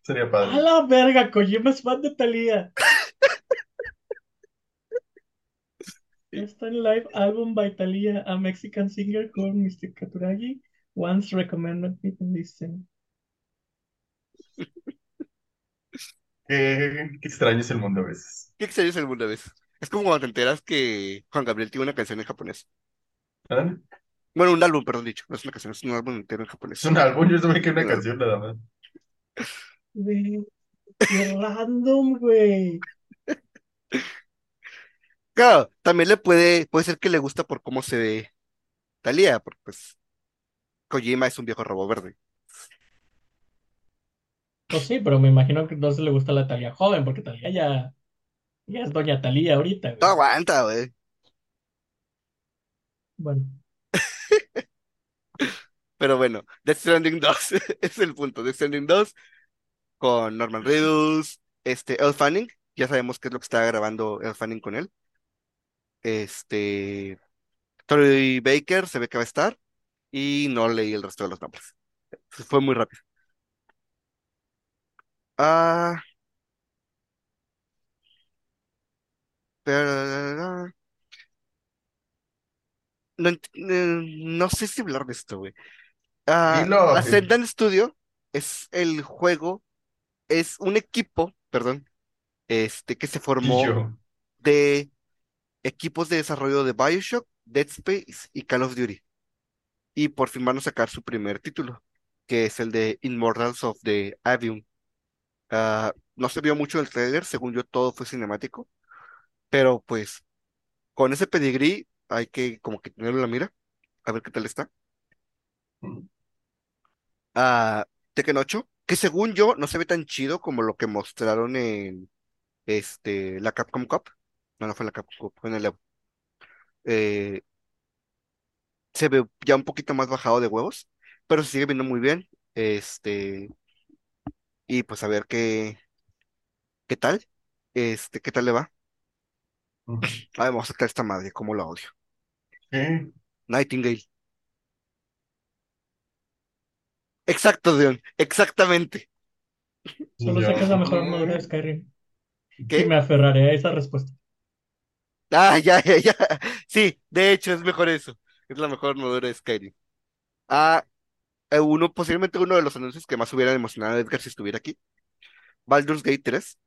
Sería A padre. la verga, Kojima es fan de Thalía. Está en live album by Thalía, a Mexican singer called Mr. Katuragi once recommended me to listen. Qué, qué extraño es el mundo a veces. Qué extraño es el mundo a veces. Es como cuando te enteras que Juan Gabriel tiene una canción en japonés. ¿Ah? Bueno, un álbum, perdón dicho. No es una canción, es un álbum entero en japonés. Es un álbum, yo sabía que era una canción nada más. Qué random, güey. Claro, también le puede, puede ser que le gusta por cómo se ve Thalía, porque pues Kojima es un viejo rabo verde. Pues sí, pero me imagino que entonces le gusta la Thalía joven, porque Thalía ya, ya es doña Thalía ahorita, No güey. aguanta, güey. Bueno, Pero bueno, Death Stranding 2 es el punto. Death Stranding 2 con Norman Reedus, este, Elle Fanning, ya sabemos qué es lo que está grabando Elle Fanning con él. Este, Troy Baker se ve que va a estar y no leí el resto de los nombres. Fue muy rápido. Ah, pero, no, ent- eh, no sé si hablar de esto, güey. Dilo. Ascendant Studio es el juego, es un equipo, perdón, este, que se formó de equipos de desarrollo de BioShock, Dead Space y Call of Duty. Y por fin van a sacar su primer título, que es el de Immortals of the Avium. Ah, no se vio mucho el trailer, según yo todo fue cinemático, pero pues con ese pedigrí hay que como que tenerlo en la mira, a ver qué tal está. Ah, Tekken 8, que según yo no se ve tan chido como lo que mostraron en este, la Capcom Cup. No, no fue la Capcom Cup, fue en el Evo. Eh, se ve ya un poquito más bajado de huevos, pero se sigue viendo muy bien. Este, y pues a ver qué, qué tal, este, qué tal le va. Ay, vamos a sacar esta madre, cómo la odio. Nightingale. Exacto, Dion, exactamente. solo sé que es la mejor armadura de Skyrim. Y ¿Qué? me aferraré a esa respuesta. Ah, ya, ya, ya. Sí, de hecho es mejor eso. Es la mejor armadura de Skyrim. Ah, eh, uno, posiblemente uno de los anuncios que más hubiera emocionado a Edgar si estuviera aquí. Baldur's Gate 3.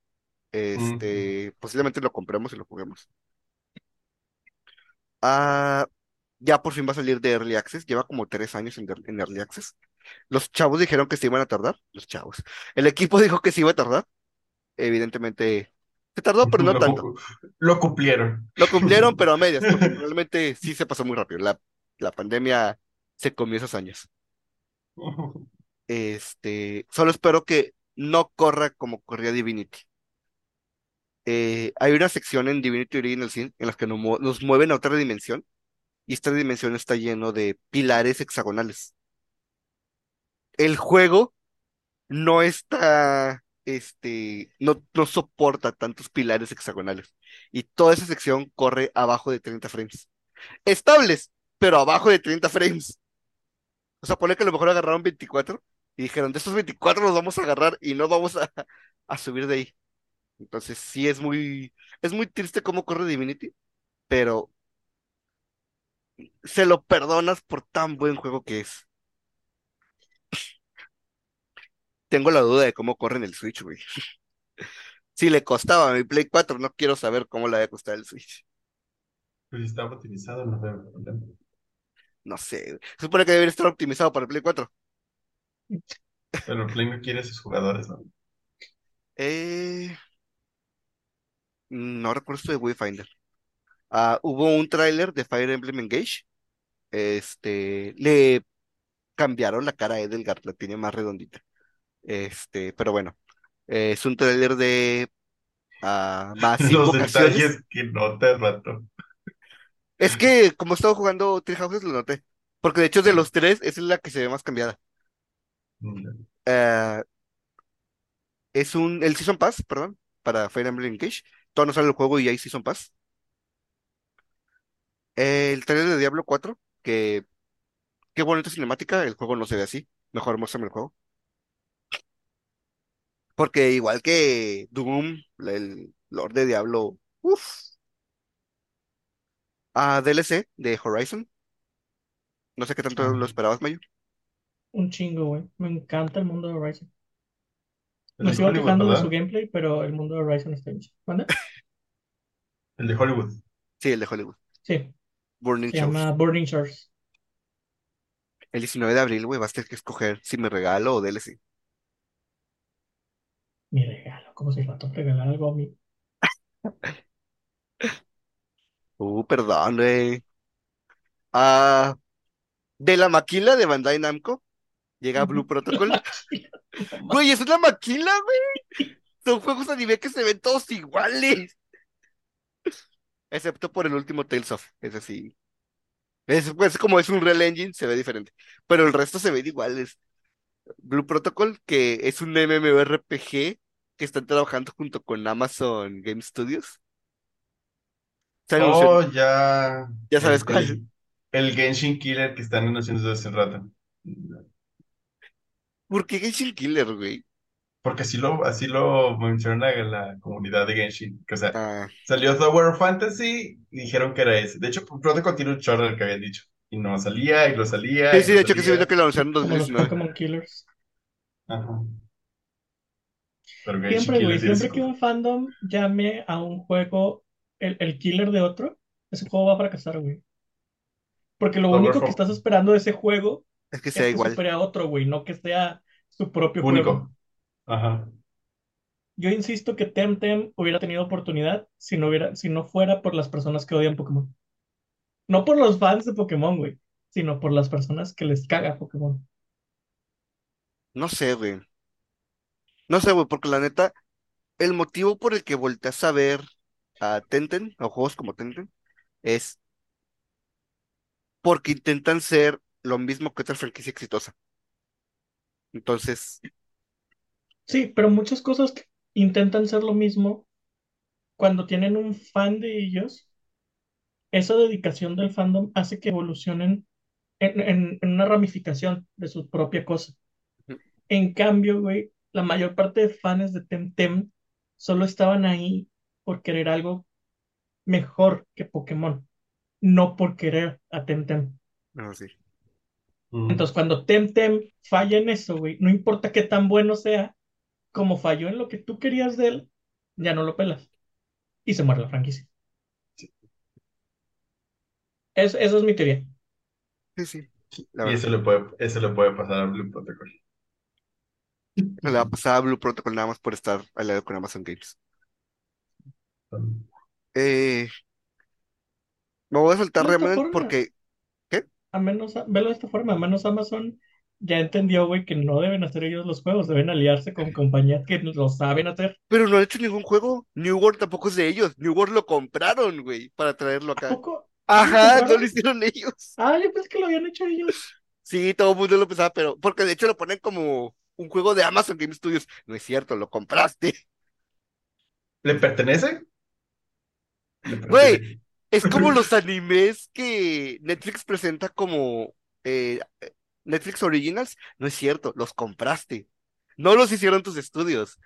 Este, posiblemente lo compremos y lo juguemos. Ah, ya por fin va a salir de Early Access. Lleva como tres años en, en Early Access. Los chavos dijeron que se iban a tardar. Los chavos. El equipo dijo que se iba a tardar. Evidentemente, se tardó, pero no Lo, tanto. lo cumplieron. Lo cumplieron, pero a medias, porque realmente sí se pasó muy rápido. La, la pandemia se comió esos años. Este, solo espero que no corra como corría Divinity. Eh, hay una sección en Divinity Original Sin en las que nos, mu- nos mueven a otra dimensión y esta dimensión está lleno de pilares hexagonales. El juego no está, este, no, no soporta tantos pilares hexagonales y toda esa sección corre abajo de 30 frames. Estables, pero abajo de 30 frames. O sea, pone que a lo mejor agarraron 24 y dijeron, de estos 24 los vamos a agarrar y no vamos a subir de ahí. Entonces sí es muy, es muy triste cómo corre Divinity, pero se lo perdonas por tan buen juego que es. Tengo la duda de cómo corre en el Switch, güey. Si le costaba a mi Play 4, no quiero saber cómo le va a costar el Switch. Pero si estaba optimizado, no veo problema. No sé, güey. Se supone que debería estar optimizado para el Play 4. Pero Play no quiere a sus jugadores, ¿no? Eh, no recuerdo esto de Wayfinder. Ah, hubo un tráiler de Fire Emblem Engage. Este, le cambiaron la cara a Edelgard, la tiene más redondita. Este, pero bueno, eh, es un tráiler de ah, más Los detalles que notas, rato. Es que como he estado jugando Three Houses, lo noté. Porque de hecho de los tres, esa es la que se ve más cambiada. Eh, es un, el Season Pass, perdón, para Fire Emblem Engage. Todavía no sale el juego y hay Season Pass. El trailer de Diablo 4, que qué bonita cinemática, el juego no se ve así. Mejor muéstrame el juego. Porque igual que Doom, el Lord de Diablo, uff, a DLC de Horizon. No sé qué tanto Ah. lo esperabas, Mayo. Un chingo, güey. Me encanta el mundo de Horizon. Me sigo Hollywood, quejando de su gameplay, pero el mundo de Horizon está bien. ¿Mande? El de Hollywood. Sí, el de Hollywood. Sí, Burning se Shores. llama Burning Shores. El 19 de abril, güey, vas a tener que escoger si me regalo o DLC. Mi regalo, como si el rato regalar algo a mí. Uh, perdón, güey. Ah, de la maquila de Bandai Namco llega Blue Protocol. Güey, es una maquila, güey. Son juegos a nivel que se ven todos iguales. Excepto por el último Tales of. Ese sí. Es, pues, como es un Real Engine, se ve diferente. Pero el resto se ven iguales. Blue Protocol, que es un MMORPG que están trabajando junto con Amazon Game Studios. Oh, ya. Ya sabes El- cuál. El, el Genshin Killer que están anunciando desde hace rato. ¿Por qué Genshin Killer, güey? Porque así lo, así lo menciona la comunidad de Genshin. Que, o sea, Ah, salió Tower of Fantasy y dijeron que era ese. De hecho, Protocol tiene un chorro del que habían dicho. Y no salía, y lo salía. sí, sí, de hecho que salía. viendo que lo anunciaron en Como los 2019. Pokémon Killers. Ajá. Pero Genshin Siempre, güey, Killer tiene siempre que un fandom llame a un juego el, el killer de otro, ese juego va a fracasar, güey. Porque lo Tower único que estás esperando de ese juego Es que sea igual. supere a otro, güey, no que sea su propio único. juego. Ajá. Yo insisto que Temtem hubiera tenido oportunidad si no hubiera, si no fuera por las personas que odian Pokémon. No por los fans de Pokémon, güey, sino por las personas que les caga Pokémon. No sé, güey. No sé, güey, porque la neta, el motivo por el que volteas a ver a Tenten, o juegos como Tenten, es porque intentan ser lo mismo que otra franquicia exitosa. Entonces, Sí, pero muchas cosas que intentan ser lo mismo cuando tienen un fan de ellos, esa dedicación del fandom hace que evolucionen en, en- en una ramificación de su propia cosa. En cambio, güey, la mayor parte de fans de Temtem solo estaban ahí por querer algo mejor que Pokémon, no por querer a Temtem. no, sí. Mm. Entonces, cuando Temtem falla en eso, güey, no importa qué tan bueno sea, como falló en lo que tú querías de él, ya no lo pelas. Y se muere la franquicia. Es- esa es mi teoría. Sí, sí. La y eso le puede, eso le puede pasar a Blue Protocol. No le va a pasar a Blue Protocol nada más por estar al lado con Amazon Games. Eh, me voy a saltar Remnant porque, A menos, velo de esta forma, a menos Amazon ya entendió, güey, que no deben hacer ellos los juegos, deben aliarse con compañías que lo saben hacer. pero no han hecho ningún juego. New World tampoco es de ellos. New World lo compraron, güey, para traerlo ¿A acá. poco? Ajá, ¿Lo no lo hicieron ellos. Ah, yo pensé que lo habían hecho ellos. Sí, todo el mundo lo pensaba, pero porque de hecho lo ponen como un juego de Amazon Game Studios. No es cierto, lo compraste. ¿Le pertenece? Le pertenece. Güey, es como los animes que Netflix presenta como eh, Netflix Originals. No es cierto, los compraste. No los hicieron tus estudios.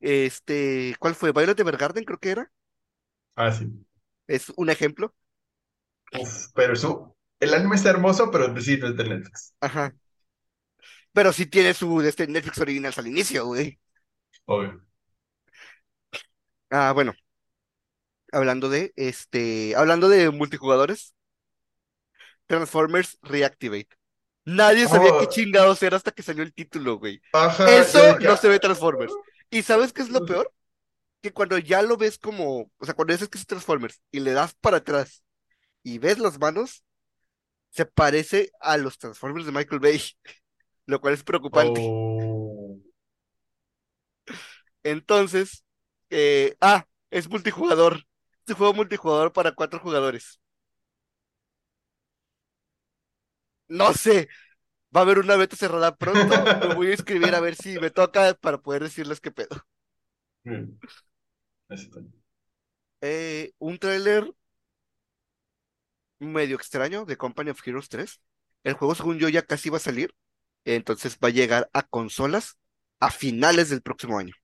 Este, ¿cuál fue? Violet Evergarden, creo que era. Ah, sí. Es un ejemplo. Uf, pero eso, el anime está hermoso, pero sí, no es de Netflix. Ajá. Pero sí tiene su este, Netflix Originals al inicio, güey. Obvio. Ah, bueno. Hablando de, este, hablando de multijugadores, Transformers Reactivate. Nadie sabía Oh. qué chingados era hasta que salió el título, güey. Ajá, Eso no se ve ah, Transformers. ¿Y sabes qué es lo peor? Que cuando ya lo ves como, o sea, cuando dices que es Transformers y le das para atrás y ves las manos, se parece a los Transformers de Michael Bay, lo cual es preocupante. Oh. Entonces, eh, ah, es multijugador. Es un juego multijugador para cuatro jugadores. No sé, va a haber una beta cerrada pronto. Me voy a inscribir a ver si me toca para poder decirles qué pedo. Eh, un tráiler medio extraño de Company of Heroes 3. El juego, según yo, ya casi va a salir. Entonces va a llegar a consolas a finales del próximo año.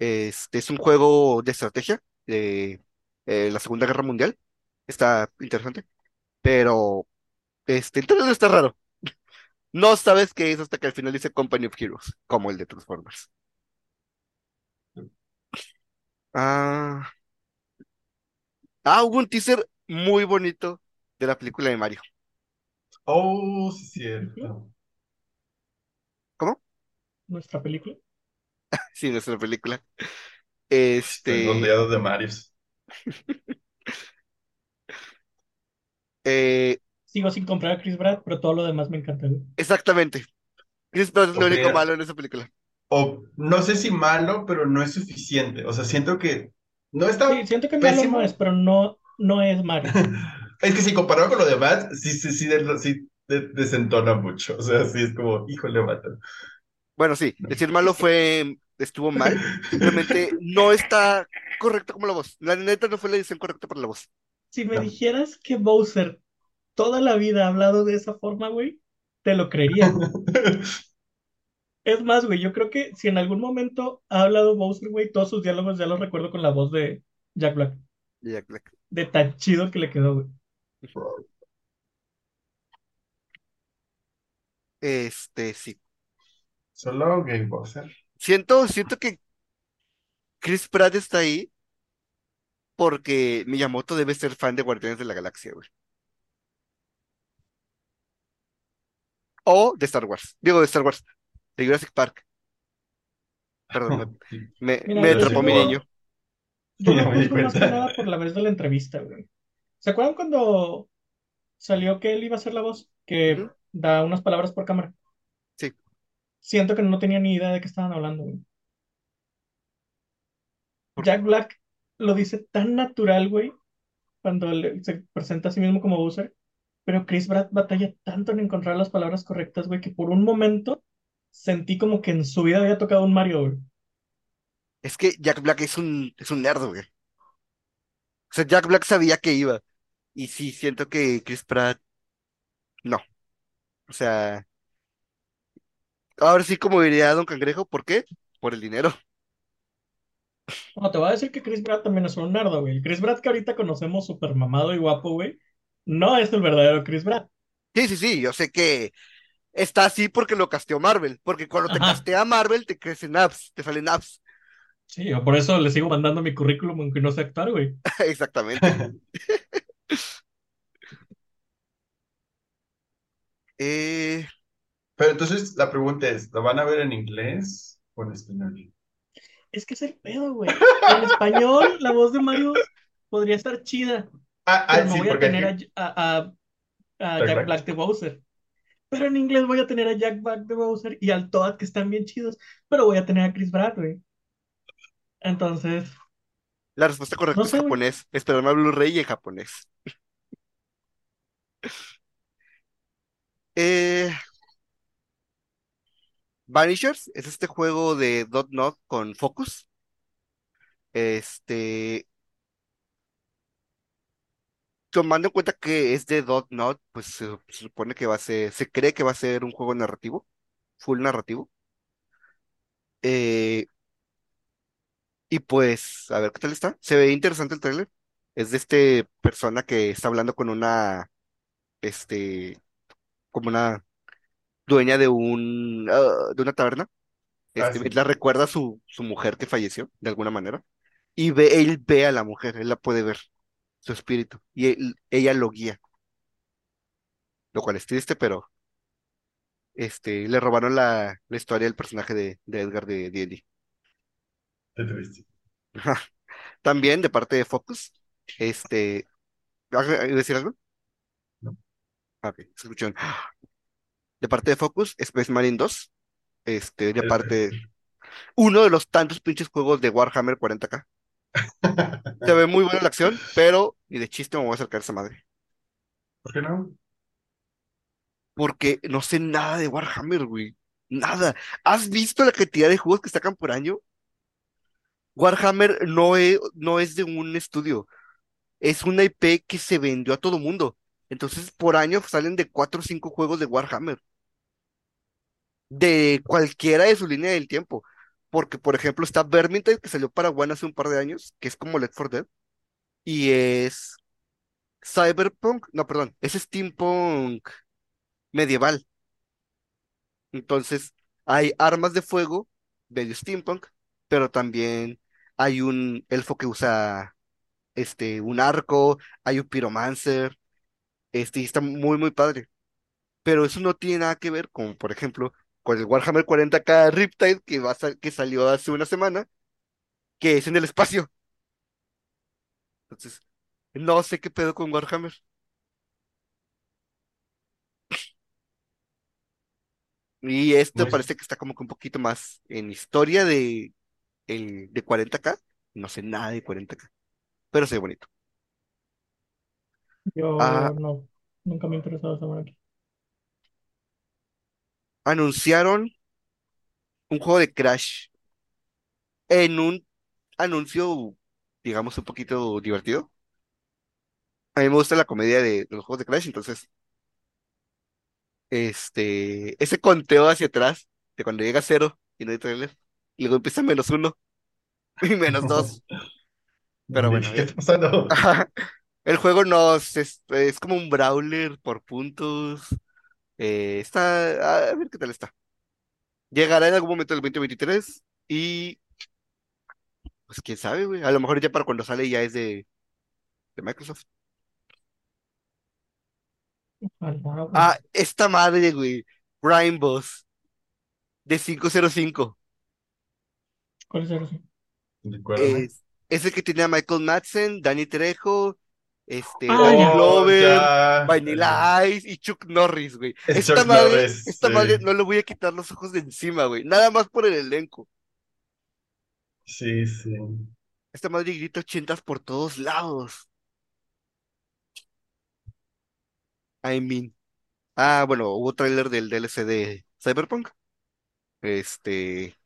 Este es un juego de estrategia de eh, la Segunda Guerra Mundial. Está interesante, pero este, el trailer está raro. No sabes qué es hasta que al final dice Company of Heroes, como el de Transformers. Ah, ah, hubo un teaser muy bonito de la película de Mario. Oh, sí, cierto. ¿Cómo? Nuestra película. Sí, nuestra película. Este, rodeado de Marios. eh, Sigo sin comprar a Chris Pratt, pero todo lo demás me encanta, exactamente. Chris Pratt es lo único malo en esa película. O no sé si malo, pero no es suficiente. O sea, siento que no está Sí, siento que malo pésimo. no es, pero no, no es Mario. Es que si comparado con lo demás, sí, sí, sí, de- sí de- desentona mucho. O sea, sí es como, híjole, vato. Bueno, sí, decir malo fue, estuvo mal. Simplemente no está correcto como la voz. La neta no fue la edición correcta para la voz. Si me No. dijeras que Bowser toda la vida ha hablado de esa forma, güey, te lo creería. Es más, güey, yo creo que si en algún momento ha hablado Bowser, güey, todos sus diálogos ya los recuerdo con la voz de Jack Black. Jack Black. De tan chido que le quedó, güey. Este, sí. Solo Game Bowser. Siento, siento que Chris Pratt está ahí porque Miyamoto debe ser fan de Guardianes de la Galaxia, güey. O de Star Wars. Digo, de Star Wars. De Jurassic Park. Perdón, me, atrapó mi niño. Yo lo me más que nada por la vez de la entrevista, güey. ¿Se acuerdan cuando salió que él iba a ser la voz? Que da unas palabras por cámara. Siento que no tenía ni idea de qué estaban hablando, güey. ¿Por Jack Black lo dice tan natural, güey, cuando le- se presenta a sí mismo como Bowser. Pero Chris Pratt batalla tanto en encontrar las palabras correctas, güey, que por un momento sentí como que en su vida había tocado un Mario, güey. Es que Jack Black es un, es un nerd, güey. O sea, Jack Black sabía que iba. Y sí, siento que Chris Pratt, no. O sea, ahora sí, como diría Don Cangrejo, ¿por qué? Por el dinero. No, te voy a decir que Chris Pratt también es un nerdo, güey. El Chris Pratt que ahorita conocemos súper mamado y guapo, güey, no es el verdadero Chris Pratt. Sí, sí, sí, yo sé que está así porque lo casteó Marvel. Porque cuando te castea Marvel, te crecen apps, te salen apps. Sí, yo por eso le sigo mandando mi currículum aunque no sé actuar, güey. Exactamente. Eh, Pero entonces la pregunta es, ¿lo van a ver en inglés o en español? Es que es el pedo, güey. En español, la voz de Mario podría estar chida, Ah, pero ah, no sí, voy a tener a, aquí- a, a- a Jack Black. Black de Bowser. Pero en inglés voy a tener a Jack Black de Bowser y al Toad, que están bien chidos, pero voy a tener a Chris Pratt, güey. Entonces, la respuesta correcta no es sé, japonés. Esperarme a Blu-ray y en japonés. Eh, Vanishers es este juego de Dot Not con Focus. Este, tomando en cuenta que es de Dot Not, pues se, supone que va a ser, se cree que va a ser un juego narrativo, full narrativo. Eh, y pues, a ver qué tal está. Se ve interesante el tráiler. Es de este persona que está hablando con una, este, como una dueña de un, ah, de una taberna. Ah, Este, sí. la recuerda a su, su mujer que falleció, de alguna manera. Y ve, él ve a la mujer, él la puede ver, su espíritu. Y él- ella lo guía. Lo cual es triste, pero este, le robaron la, la historia del personaje de, de Edgar de D&D. Triste. También de parte de Focus, este, ¿vas a decir algo? No. Ok, escucharon. De parte de Focus, Space Marine 2. Este, de parte, uno de los tantos pinches juegos de Warhammer 40k. Se ve muy buena la acción, pero ni de chiste me voy a acercar a esa madre. ¿Por qué no? Porque no sé nada de Warhammer, güey. Nada. ¿Has visto la cantidad de juegos que sacan por año? Warhammer no es, no es de un estudio. Es una IP que se vendió a todo mundo. Entonces, por año salen de cuatro o cinco juegos de Warhammer. De cualquiera de su línea del tiempo. Porque, por ejemplo, está Vermintide, que salió para One hace un par de años, que es como Left 4 Dead, y es Cyberpunk, no, perdón, es steampunk medieval. Entonces, hay armas de fuego, medio steampunk, pero también hay un elfo que usa este, un arco, hay un pyromancer, este, y está muy, muy padre. Pero eso no tiene nada que ver con, por ejemplo, con el Warhammer 40k Riptide que, va a sal- que salió hace una semana, que es en el espacio. Entonces, no sé qué pedo con Warhammer. Y este Muy, parece que está como que un poquito más en historia de, el, de 40k. No sé nada de 40k, pero se ve bonito. Ah, Yo no, nunca me he interesado saber aquí. Anunciaron un juego de Crash en un anuncio, digamos, un poquito divertido. A mí me gusta la comedia de, de los juegos de Crash, entonces, este, ese conteo hacia atrás, de cuando llega a cero y no hay trailer, y luego empieza menos uno y menos dos, pero ¿De bueno, ¿Qué está pasando? el juego no es, es, es como un brawler por puntos, eh, está, a ver qué tal está. Llegará en algún momento del 2023 y, pues quién sabe, güey, a lo mejor ya para cuando sale ya es de, de Microsoft. Ojalá. Ah, esta madre, güey, Prime Boss de 505. ¿Cuál es el que tenía Michael Madsen, Danny Trejo, este, Ah. Oh, Glover, ya. Vanilla Ice y Chuck Norris, güey. Es Esta Chuck madre, Norris, esta sí. madre no le voy a quitar los ojos de encima, güey. Nada más por el elenco. Sí, sí. Esta madre grita ochentas por todos lados. I mean. Ah, bueno, hubo tráiler del DLC de Cyberpunk. Este,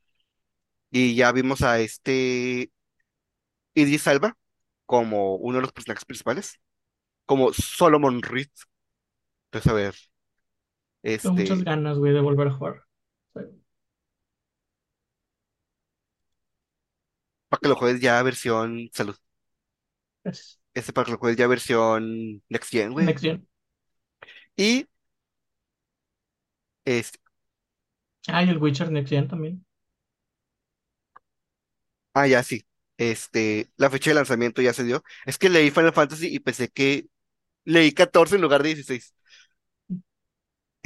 y ya vimos a este Idris Elba como uno de los personajes principales, como Solomon Reed. Entonces, a ver, Tengo muchas este, ganas, güey, de volver a jugar. Sí, para que lo juegues ya versión salud. es Este para que lo juegues ya versión Next Gen, güey. Next Gen. Y, este, Ah, y el Witcher Next Gen también. ah, ya sí. Este, la fecha de lanzamiento ya se dio. Es que leí Final Fantasy y pensé que leí 14 en lugar de 16.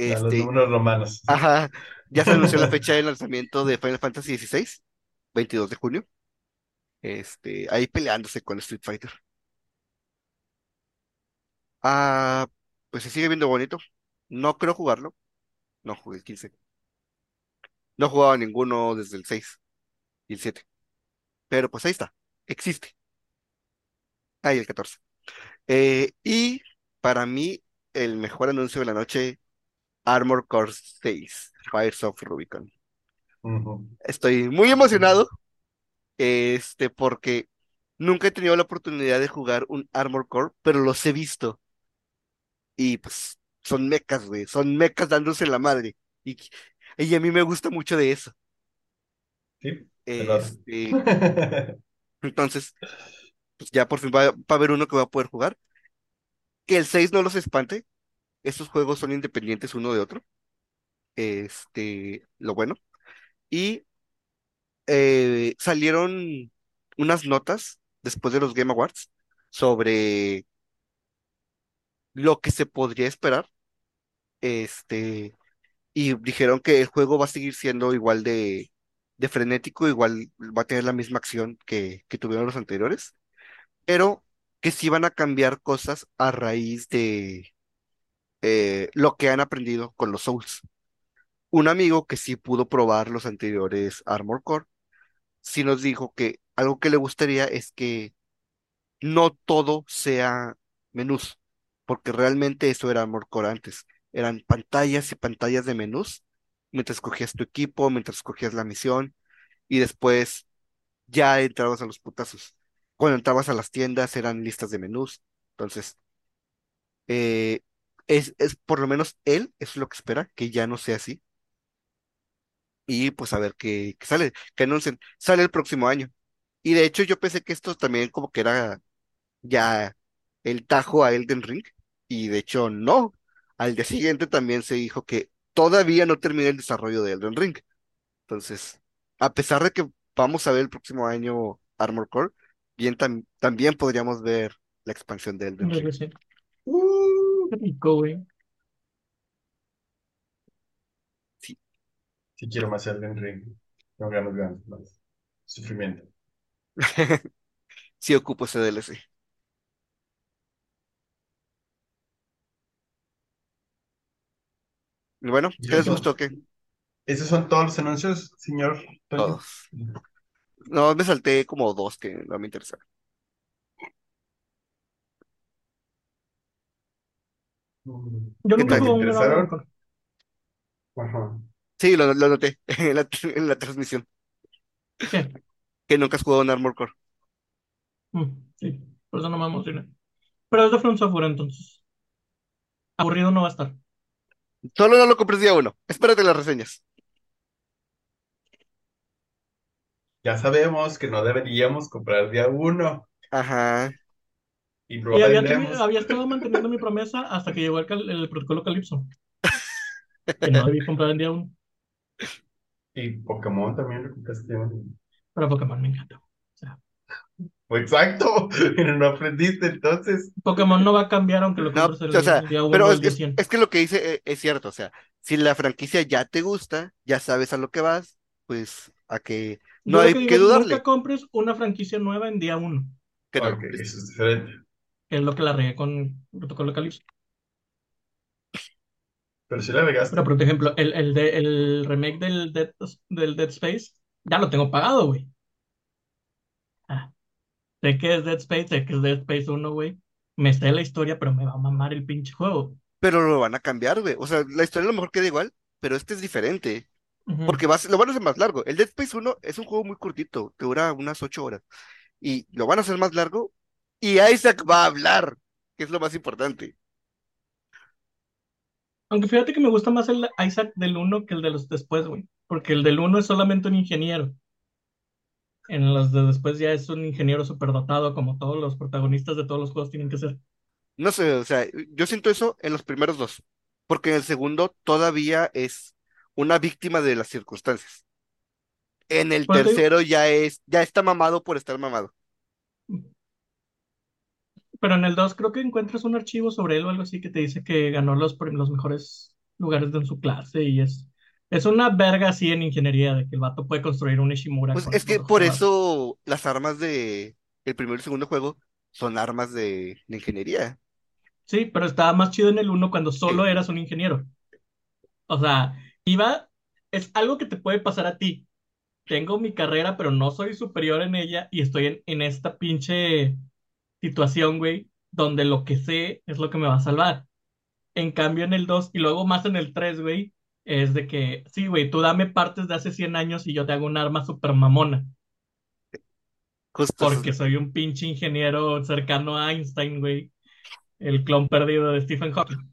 Ya, los Este, números romanos. ajá, ya se anunció la fecha de lanzamiento de Final Fantasy 16, 22 de junio. Este, ahí peleándose con Street Fighter. Ah, pues se sigue viendo bonito. No creo jugarlo. No jugué el 15. No he jugado a ninguno desde el 6 y el 7. Pero pues ahí está. Existe. Ahí el 14. Eh, y para mí, el mejor anuncio de la noche, Armor Core 6, Fires of Rubicon. Estoy muy emocionado, este, porque nunca he tenido la oportunidad de jugar un Armor Core, pero los he visto. Y pues son mechas, güey. Son mechas dándose la madre. Y, y a mí me gusta mucho de eso. Sí, Este, entonces, pues ya por fin va, va a haber uno que va a poder jugar. Que el 6 no los espante. Estos juegos son independientes uno de otro. Este, lo bueno. Y eh, salieron unas notas después de los Game Awards sobre lo que se podría esperar. Este, y dijeron que el juego va a seguir siendo igual de, de frenético, igual va a tener la misma acción que, que tuvieron los anteriores, pero que sí van a cambiar cosas a raíz de eh, lo que han aprendido con los Souls. Un amigo que sí pudo probar los anteriores Armor Core, sí nos dijo que algo que le gustaría es que no todo sea menús, porque realmente eso era Armor Core antes. Eran pantallas y pantallas de menús, mientras escogías tu equipo, mientras escogías la misión, y después ya entrabas a los putazos. Cuando entrabas a las tiendas eran listas de menús. Entonces, eh, es, es por lo menos él, eso es lo que espera, que ya no sea así. y pues a ver qué, sale, que anuncien. Sale el próximo año. Y de hecho yo pensé que esto también como que era ya el tajo a Elden Ring, y de hecho no. Al día siguiente también se dijo que todavía no termina el desarrollo de Elden Ring. Entonces, a pesar de que vamos a ver el próximo año Armor Core, bien tam- también podríamos ver la expansión de Elden Ring. sí. Uh, Qué rico, güey. Sí. sí quiero más Elden Ring. No ganas, ganas, más. Sufrimiento. Sí ocupo ese DLC. Bueno, ¿qué les gustó? ¿Qué? esos son todos los anuncios, señor Toño. Todos. No, me salté como dos que no me interesaron. Yo ¿Qué nunca tal? Ajá. Sí, lo, lo noté en la, en la transmisión, ¿Qué? que nunca has jugado un Armor Core. Mm, sí, por eso no me emocioné. Pero es de From Software, entonces. Aburrido no va a estar. Solo no lo compres día uno. Espérate las reseñas. Ya sabemos que no deberíamos comprar día uno Ajá. y había, estado manteniendo mi promesa hasta que llegó el, cal- el protocolo Calypso, que no debí comprar en día uno. Y Pokémon también lo compraste. ¿no? Pero Pokémon me encanta. Exacto, pero no aprendiste entonces. Pokémon no va a cambiar aunque lo No, o sea, día uno pero es, el día es, 100. es que lo que dice eh, es, cierto. O sea, si la franquicia ya te gusta, ya sabes a lo que vas, pues a que no Yo hay que digo que es nunca dudarle. compres una franquicia nueva en día uno, Que no. Eso es diferente. es lo que la regué con protocolo Calypso. Pero si la regaste. Pero, por ejemplo, el, el, de, el remake del Dead, del Dead Space ya lo tengo pagado, güey. Sé que es Dead Space, sé que es Dead Space 1, güey. Me sé la historia, pero me va a mamar el pinche juego. Pero lo van a cambiar, güey. O sea, la historia a lo mejor queda igual, pero este es diferente. Ujú. Porque va a ser- lo van a hacer más largo. El Dead Space 1 es un juego muy cortito, que dura unas ocho horas. Y lo van a hacer más largo. Y Isaac va a hablar, que es lo más importante. Aunque fíjate que me gusta más el Isaac del 1 que el de los después, güey. Porque el del 1 es solamente un ingeniero. En los de después ya es un ingeniero superdotado, como todos los protagonistas de todos los juegos tienen que ser. No sé, o sea, yo siento eso en los primeros dos. Porque en el segundo todavía es una víctima de las circunstancias. En el digo- tercero ya es, ya está mamado por estar mamado. Pero en el 2 creo que encuentras un archivo sobre él o algo así que te dice que ganó los, los mejores lugares de en su clase y es, es una verga así en ingeniería de que el vato puede construir un Ishimura Pues es que por eso las armas de el primero y segundo juego son armas de, de ingeniería. Sí, pero estaba más chido en el 1 cuando solo Sí. eras un ingeniero. O sea, iba, es algo que te puede pasar a ti. Tengo mi carrera, pero no soy superior en ella y estoy en, en esta pinche situación, güey, donde lo que sé es lo que me va a salvar. En cambio, en el 2 y luego más en el 3, güey, es de que, sí, güey, tú dame partes de hace 100 años y yo te hago un arma super mamona, Justo porque soy un pinche ingeniero cercano a Einstein, güey, el clon perdido de Stephen Hawking.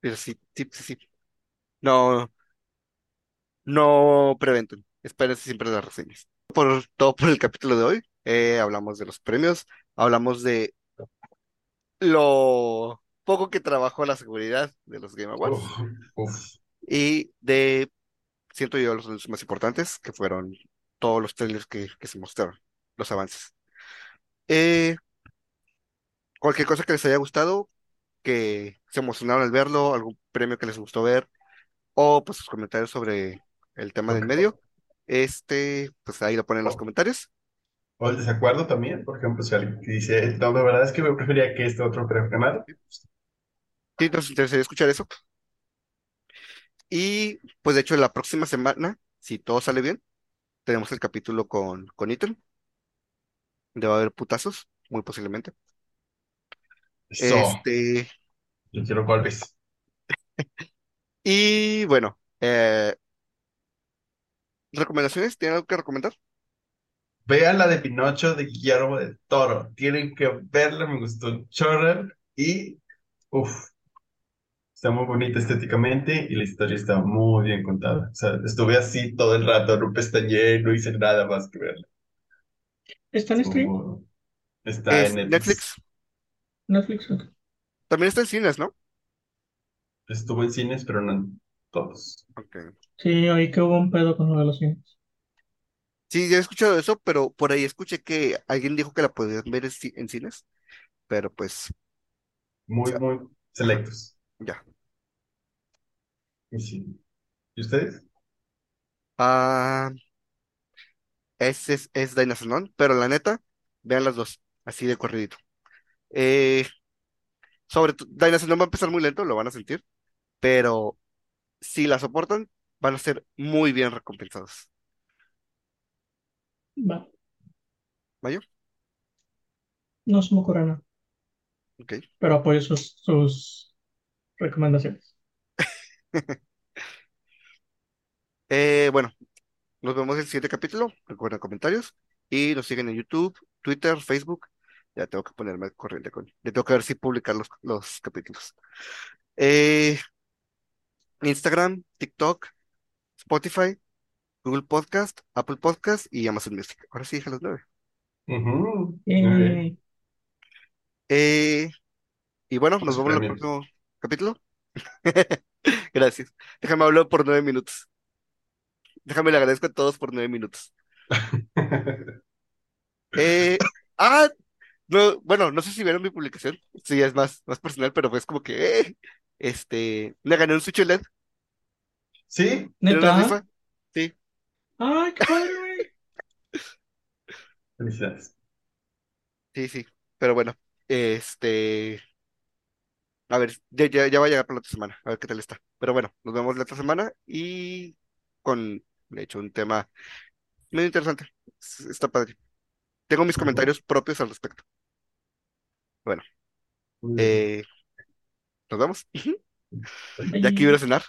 Pero sí, sí, sí, sí. No, no preventen. Espérense siempre las reseñas. Por todo por el capítulo de hoy. Eh, hablamos de los premios, hablamos de lo poco que trabajó la seguridad de los Game Awards Uf, uf. y de, siento yo, los más importantes, que fueron todos los trailers que, que se mostraron, los avances. Eh, cualquier cosa que les haya gustado, que se emocionaron al verlo, algún premio que les gustó ver, o pues sus comentarios sobre el tema del Ok. medio, este, pues ahí lo ponen en los comentarios. O el desacuerdo también, por ejemplo, si alguien dice, no, la verdad es que me prefería que este otro premio ganara. Sí, nos interesaría escuchar eso. Y pues de hecho, la próxima semana, si todo sale bien, tenemos el capítulo con, con Ethan. Debe haber putazos, muy posiblemente. Eso, Este, yo quiero golpes. y bueno, eh, ¿recomendaciones? ¿Tienen algo que recomendar? Vean la de Pinocho de Guillermo del Toro. Tienen que verla, me gustó un chorro. Y, uff, Está muy bonita estéticamente y la historia está muy bien contada. O sea, estuve así todo el rato, no pestañeé, no hice nada más que verla. ¿Está en stream? Está en Netflix. Netflix. Netflix. ok. También está en cines, ¿no? Estuvo en cines, pero no en todos. Sí, oí que hubo un pedo con uno de los cines. Sí, ya he escuchado eso, pero por ahí escuché que alguien dijo que la podían ver en, ci- en cines, pero pues Muy, muy selectos. Ya. Y sí. ¿Y ustedes? Ah, ese es, es Dinosaur, pero la neta, vean las dos, así de corridito. Eh, sobre todo, Dinosaur va a empezar muy lento, lo van a sentir, pero si la soportan, van a ser muy bien recompensados. Va, no se me ocurre nada, Ok. pero apoyo sus, sus recomendaciones. Eh, bueno, nos vemos en el siguiente capítulo. Recuerden comentarios y nos siguen en YouTube, Twitter, Facebook. Ya tengo que ponerme al corriente con. Ya tengo que ver si publicar los, los capítulos. Eh, Instagram, TikTok, Spotify, Google Podcast, Apple Podcast y Amazon Music. Ahora sí dije los nueve. Eh, Eh, y bueno, nos vemos en el próximo capítulo. Gracias. Déjame hablar por nueve minutos. Déjame le agradezco a todos por nueve minutos. Eh, ah, no, bueno, no sé si vieron mi publicación. Sí, es más, más personal, pero fue como que, eh, este, me gané un Switch OLED ¿Sí? ¿neta? rifa. Sí, ¡Ay, qué padre! Felicidades. sí, sí. Pero bueno, este, a ver, ya, ya, ya va a llegar para la otra semana, a ver qué tal está. Pero bueno, nos vemos la otra semana y con, de hecho, un tema muy interesante. Es- Está padre. Tengo mis comentarios propios al respecto. Bueno, eh, nos vemos. Ya Bye. quiero cenar.